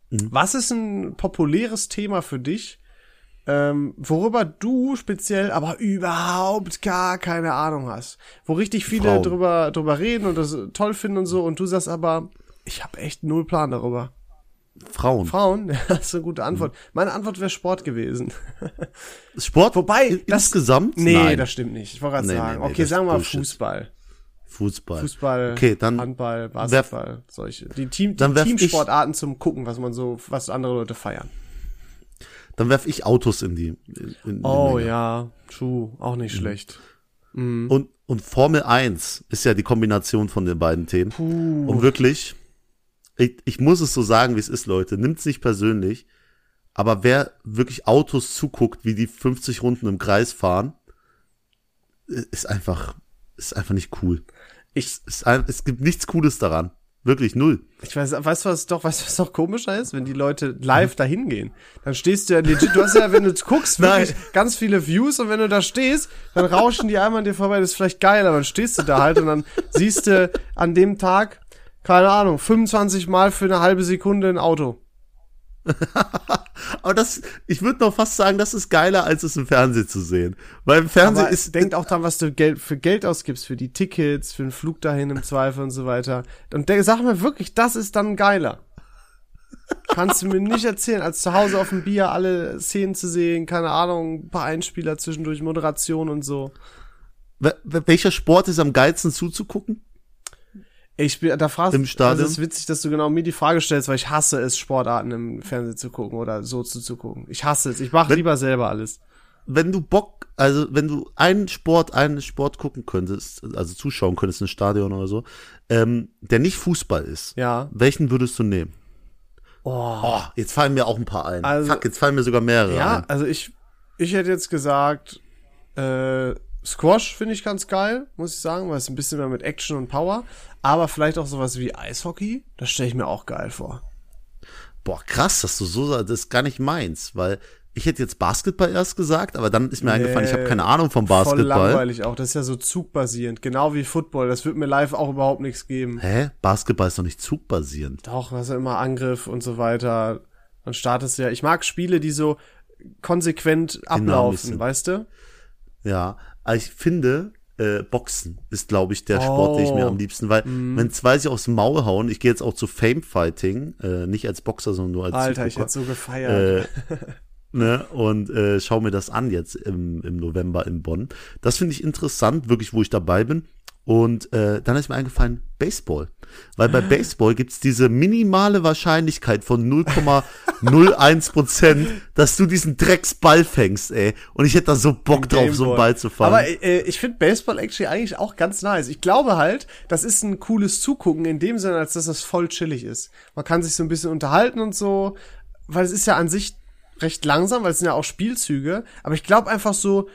Was ist ein populäres Thema für dich, ähm, worüber du speziell aber überhaupt gar keine Ahnung hast, wo richtig viele Frauen. drüber drüber reden und das toll finden und so und du sagst aber, ich habe echt null Plan darüber. Frauen. Frauen, [laughs] das ist eine gute Antwort. Meine Antwort wäre Sport gewesen. [laughs] Sport? Wobei, das- insgesamt? Nee, Nein. das stimmt nicht. Ich wollte gerade Nee, sagen, nee, nee, okay, sagen wir mal. Fußball. Fußball. Fußball, Okay, dann Handball, Basketball, solche. Die, Team, die Teamsportarten zum Gucken, was man so, was andere Leute feiern. Dann werf ich Autos in die. In, in die Oh Menge. ja, true, auch nicht schlecht. Und, und Formel 1 ist ja die Kombination von den beiden Themen. Und wirklich, ich, ich muss es so sagen, wie es ist, Leute. Nimmt's nicht persönlich. Aber wer wirklich Autos zuguckt, wie die 50 Runden im Kreis fahren, ist einfach, ist einfach nicht cool. Ich, Es, ist, es gibt nichts Cooles daran. Wirklich null. ich weiß, weißt du was doch, weißt du was doch komischer ist, wenn die Leute live dahin gehen. Dann stehst du ja legit, du hast ja, wenn du guckst, [laughs] wirklich Nein. ganz viele Views und wenn du da stehst, dann rauschen die einmal an dir vorbei, das ist vielleicht geil, aber dann stehst du da halt und dann siehst du an dem Tag, keine Ahnung, 25 Mal für eine halbe Sekunde ein Auto. [laughs] Aber das, ich würde noch fast sagen, das ist geiler, als es im Fernsehen zu sehen. Weil im Fernsehen Aber ist, denkt auch dran, was du Geld für Geld ausgibst, für die Tickets, für den Flug dahin im Zweifel und so weiter. Und der, sag mir wirklich, das ist dann geiler. Kannst du mir nicht erzählen, als zu Hause auf dem Bier alle Szenen zu sehen, keine Ahnung, ein paar Einspieler zwischendurch, Moderation und so. wel- welcher Sport ist am geilsten zuzugucken? Ich bin, da fragst Im Stadion? Also es ist witzig, dass du genau mir die Frage stellst, weil ich hasse es, Sportarten im Fernsehen zu gucken oder so zuzugucken. Ich hasse es. Ich mache lieber selber alles. wenn du Bock, also wenn du einen Sport, einen Sport gucken könntest, also zuschauen könntest, ein Stadion oder so, ähm, der nicht Fußball ist, Ja. welchen würdest du nehmen? Oh. Oh, jetzt fallen mir auch ein paar ein. Also- Fuck, jetzt fallen mir sogar mehrere Ja, ein. also ich, ich hätte jetzt gesagt, äh, Squash finde ich ganz geil, muss ich sagen, weil es ein bisschen mehr mit Action und Power. Aber vielleicht auch sowas wie Eishockey, das stelle ich mir auch geil vor. Boah, krass, dass du so sagst, das ist gar nicht meins, weil ich hätte jetzt Basketball erst gesagt, aber dann ist mir eingefallen, ich habe keine Ahnung vom Voll Basketball. langweilig auch, das ist ja so zugbasierend, genau wie Football, das wird mir live auch überhaupt nichts geben. Hä? Basketball ist doch nicht zugbasierend. Doch, das ist ja immer Angriff und so weiter. Dann startest du ja, ich mag Spiele, die so konsequent ablaufen, sind. weißt du? Ja, aber ich finde, äh, Boxen ist, glaube ich, der Sport, den ich mir Oh. am liebsten, weil wenn zwei sich aufs Maul hauen, ich gehe jetzt auch zu Fame Fighting, äh, nicht als Boxer, sondern nur als Alter, ich Zugucker, hätte so gefeiert. äh, [laughs] ne, und äh, schau mir das an jetzt im, im November in Bonn. Das finde ich interessant, wirklich, wo ich dabei bin. Und äh, dann ist mir eingefallen, Baseball. Weil bei Baseball gibt's diese minimale Wahrscheinlichkeit von 0,01 Prozent, dass du diesen Drecksball fängst, ey. Und ich hätte da so Bock drauf, so einen Ball zu fangen. Aber äh, ich finde Baseball actually eigentlich auch ganz nice. Ich glaube halt, das ist ein cooles Zugucken in dem Sinne, als dass das voll chillig ist. Man kann sich so ein bisschen unterhalten und so, weil es ist ja an sich recht langsam, weil es sind ja auch Spielzüge. Aber ich glaube einfach so,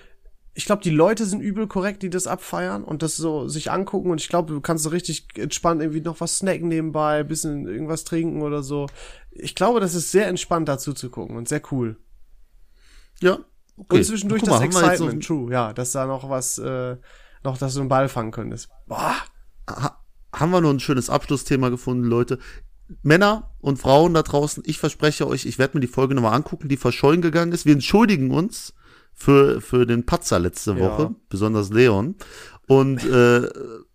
ich glaube, die Leute sind übel korrekt, die das abfeiern und das so sich angucken. Und ich glaube, du kannst so richtig entspannt irgendwie noch was snacken nebenbei, bisschen irgendwas trinken oder so. Ich glaube, das ist sehr entspannt dazu zu gucken und sehr cool. ja. Okay. Und zwischendurch das mal, jetzt Excitement, true, ja, dass da noch was, äh, noch, dass du einen Ball fangen könntest. Boah, ha haben wir noch ein schönes Abschlussthema gefunden, Leute. Männer und Frauen da draußen, ich verspreche euch, ich werde mir die Folge nochmal angucken, die verschollen gegangen ist. Wir entschuldigen uns für, für den Patzer letzte Woche, Ja. besonders Leon. Und äh,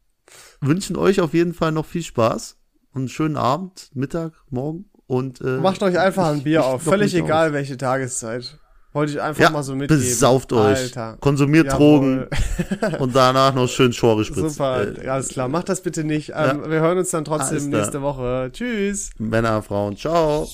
[laughs] wünschen euch auf jeden Fall noch viel Spaß und einen schönen Abend, Mittag, Morgen. Und äh, macht euch einfach ein Bier ich auf. Völlig egal, welche Tageszeit. Wollte ich einfach Ja, mal so mitgeben. besauft euch, Alter. konsumiert Jawohl. Drogen [laughs] und danach noch schön Schore spritzen. Super, Äh, alles klar. Macht das bitte nicht. Ähm, Wir hören uns dann trotzdem nächste Woche. Tschüss. Männer, Frauen, ciao.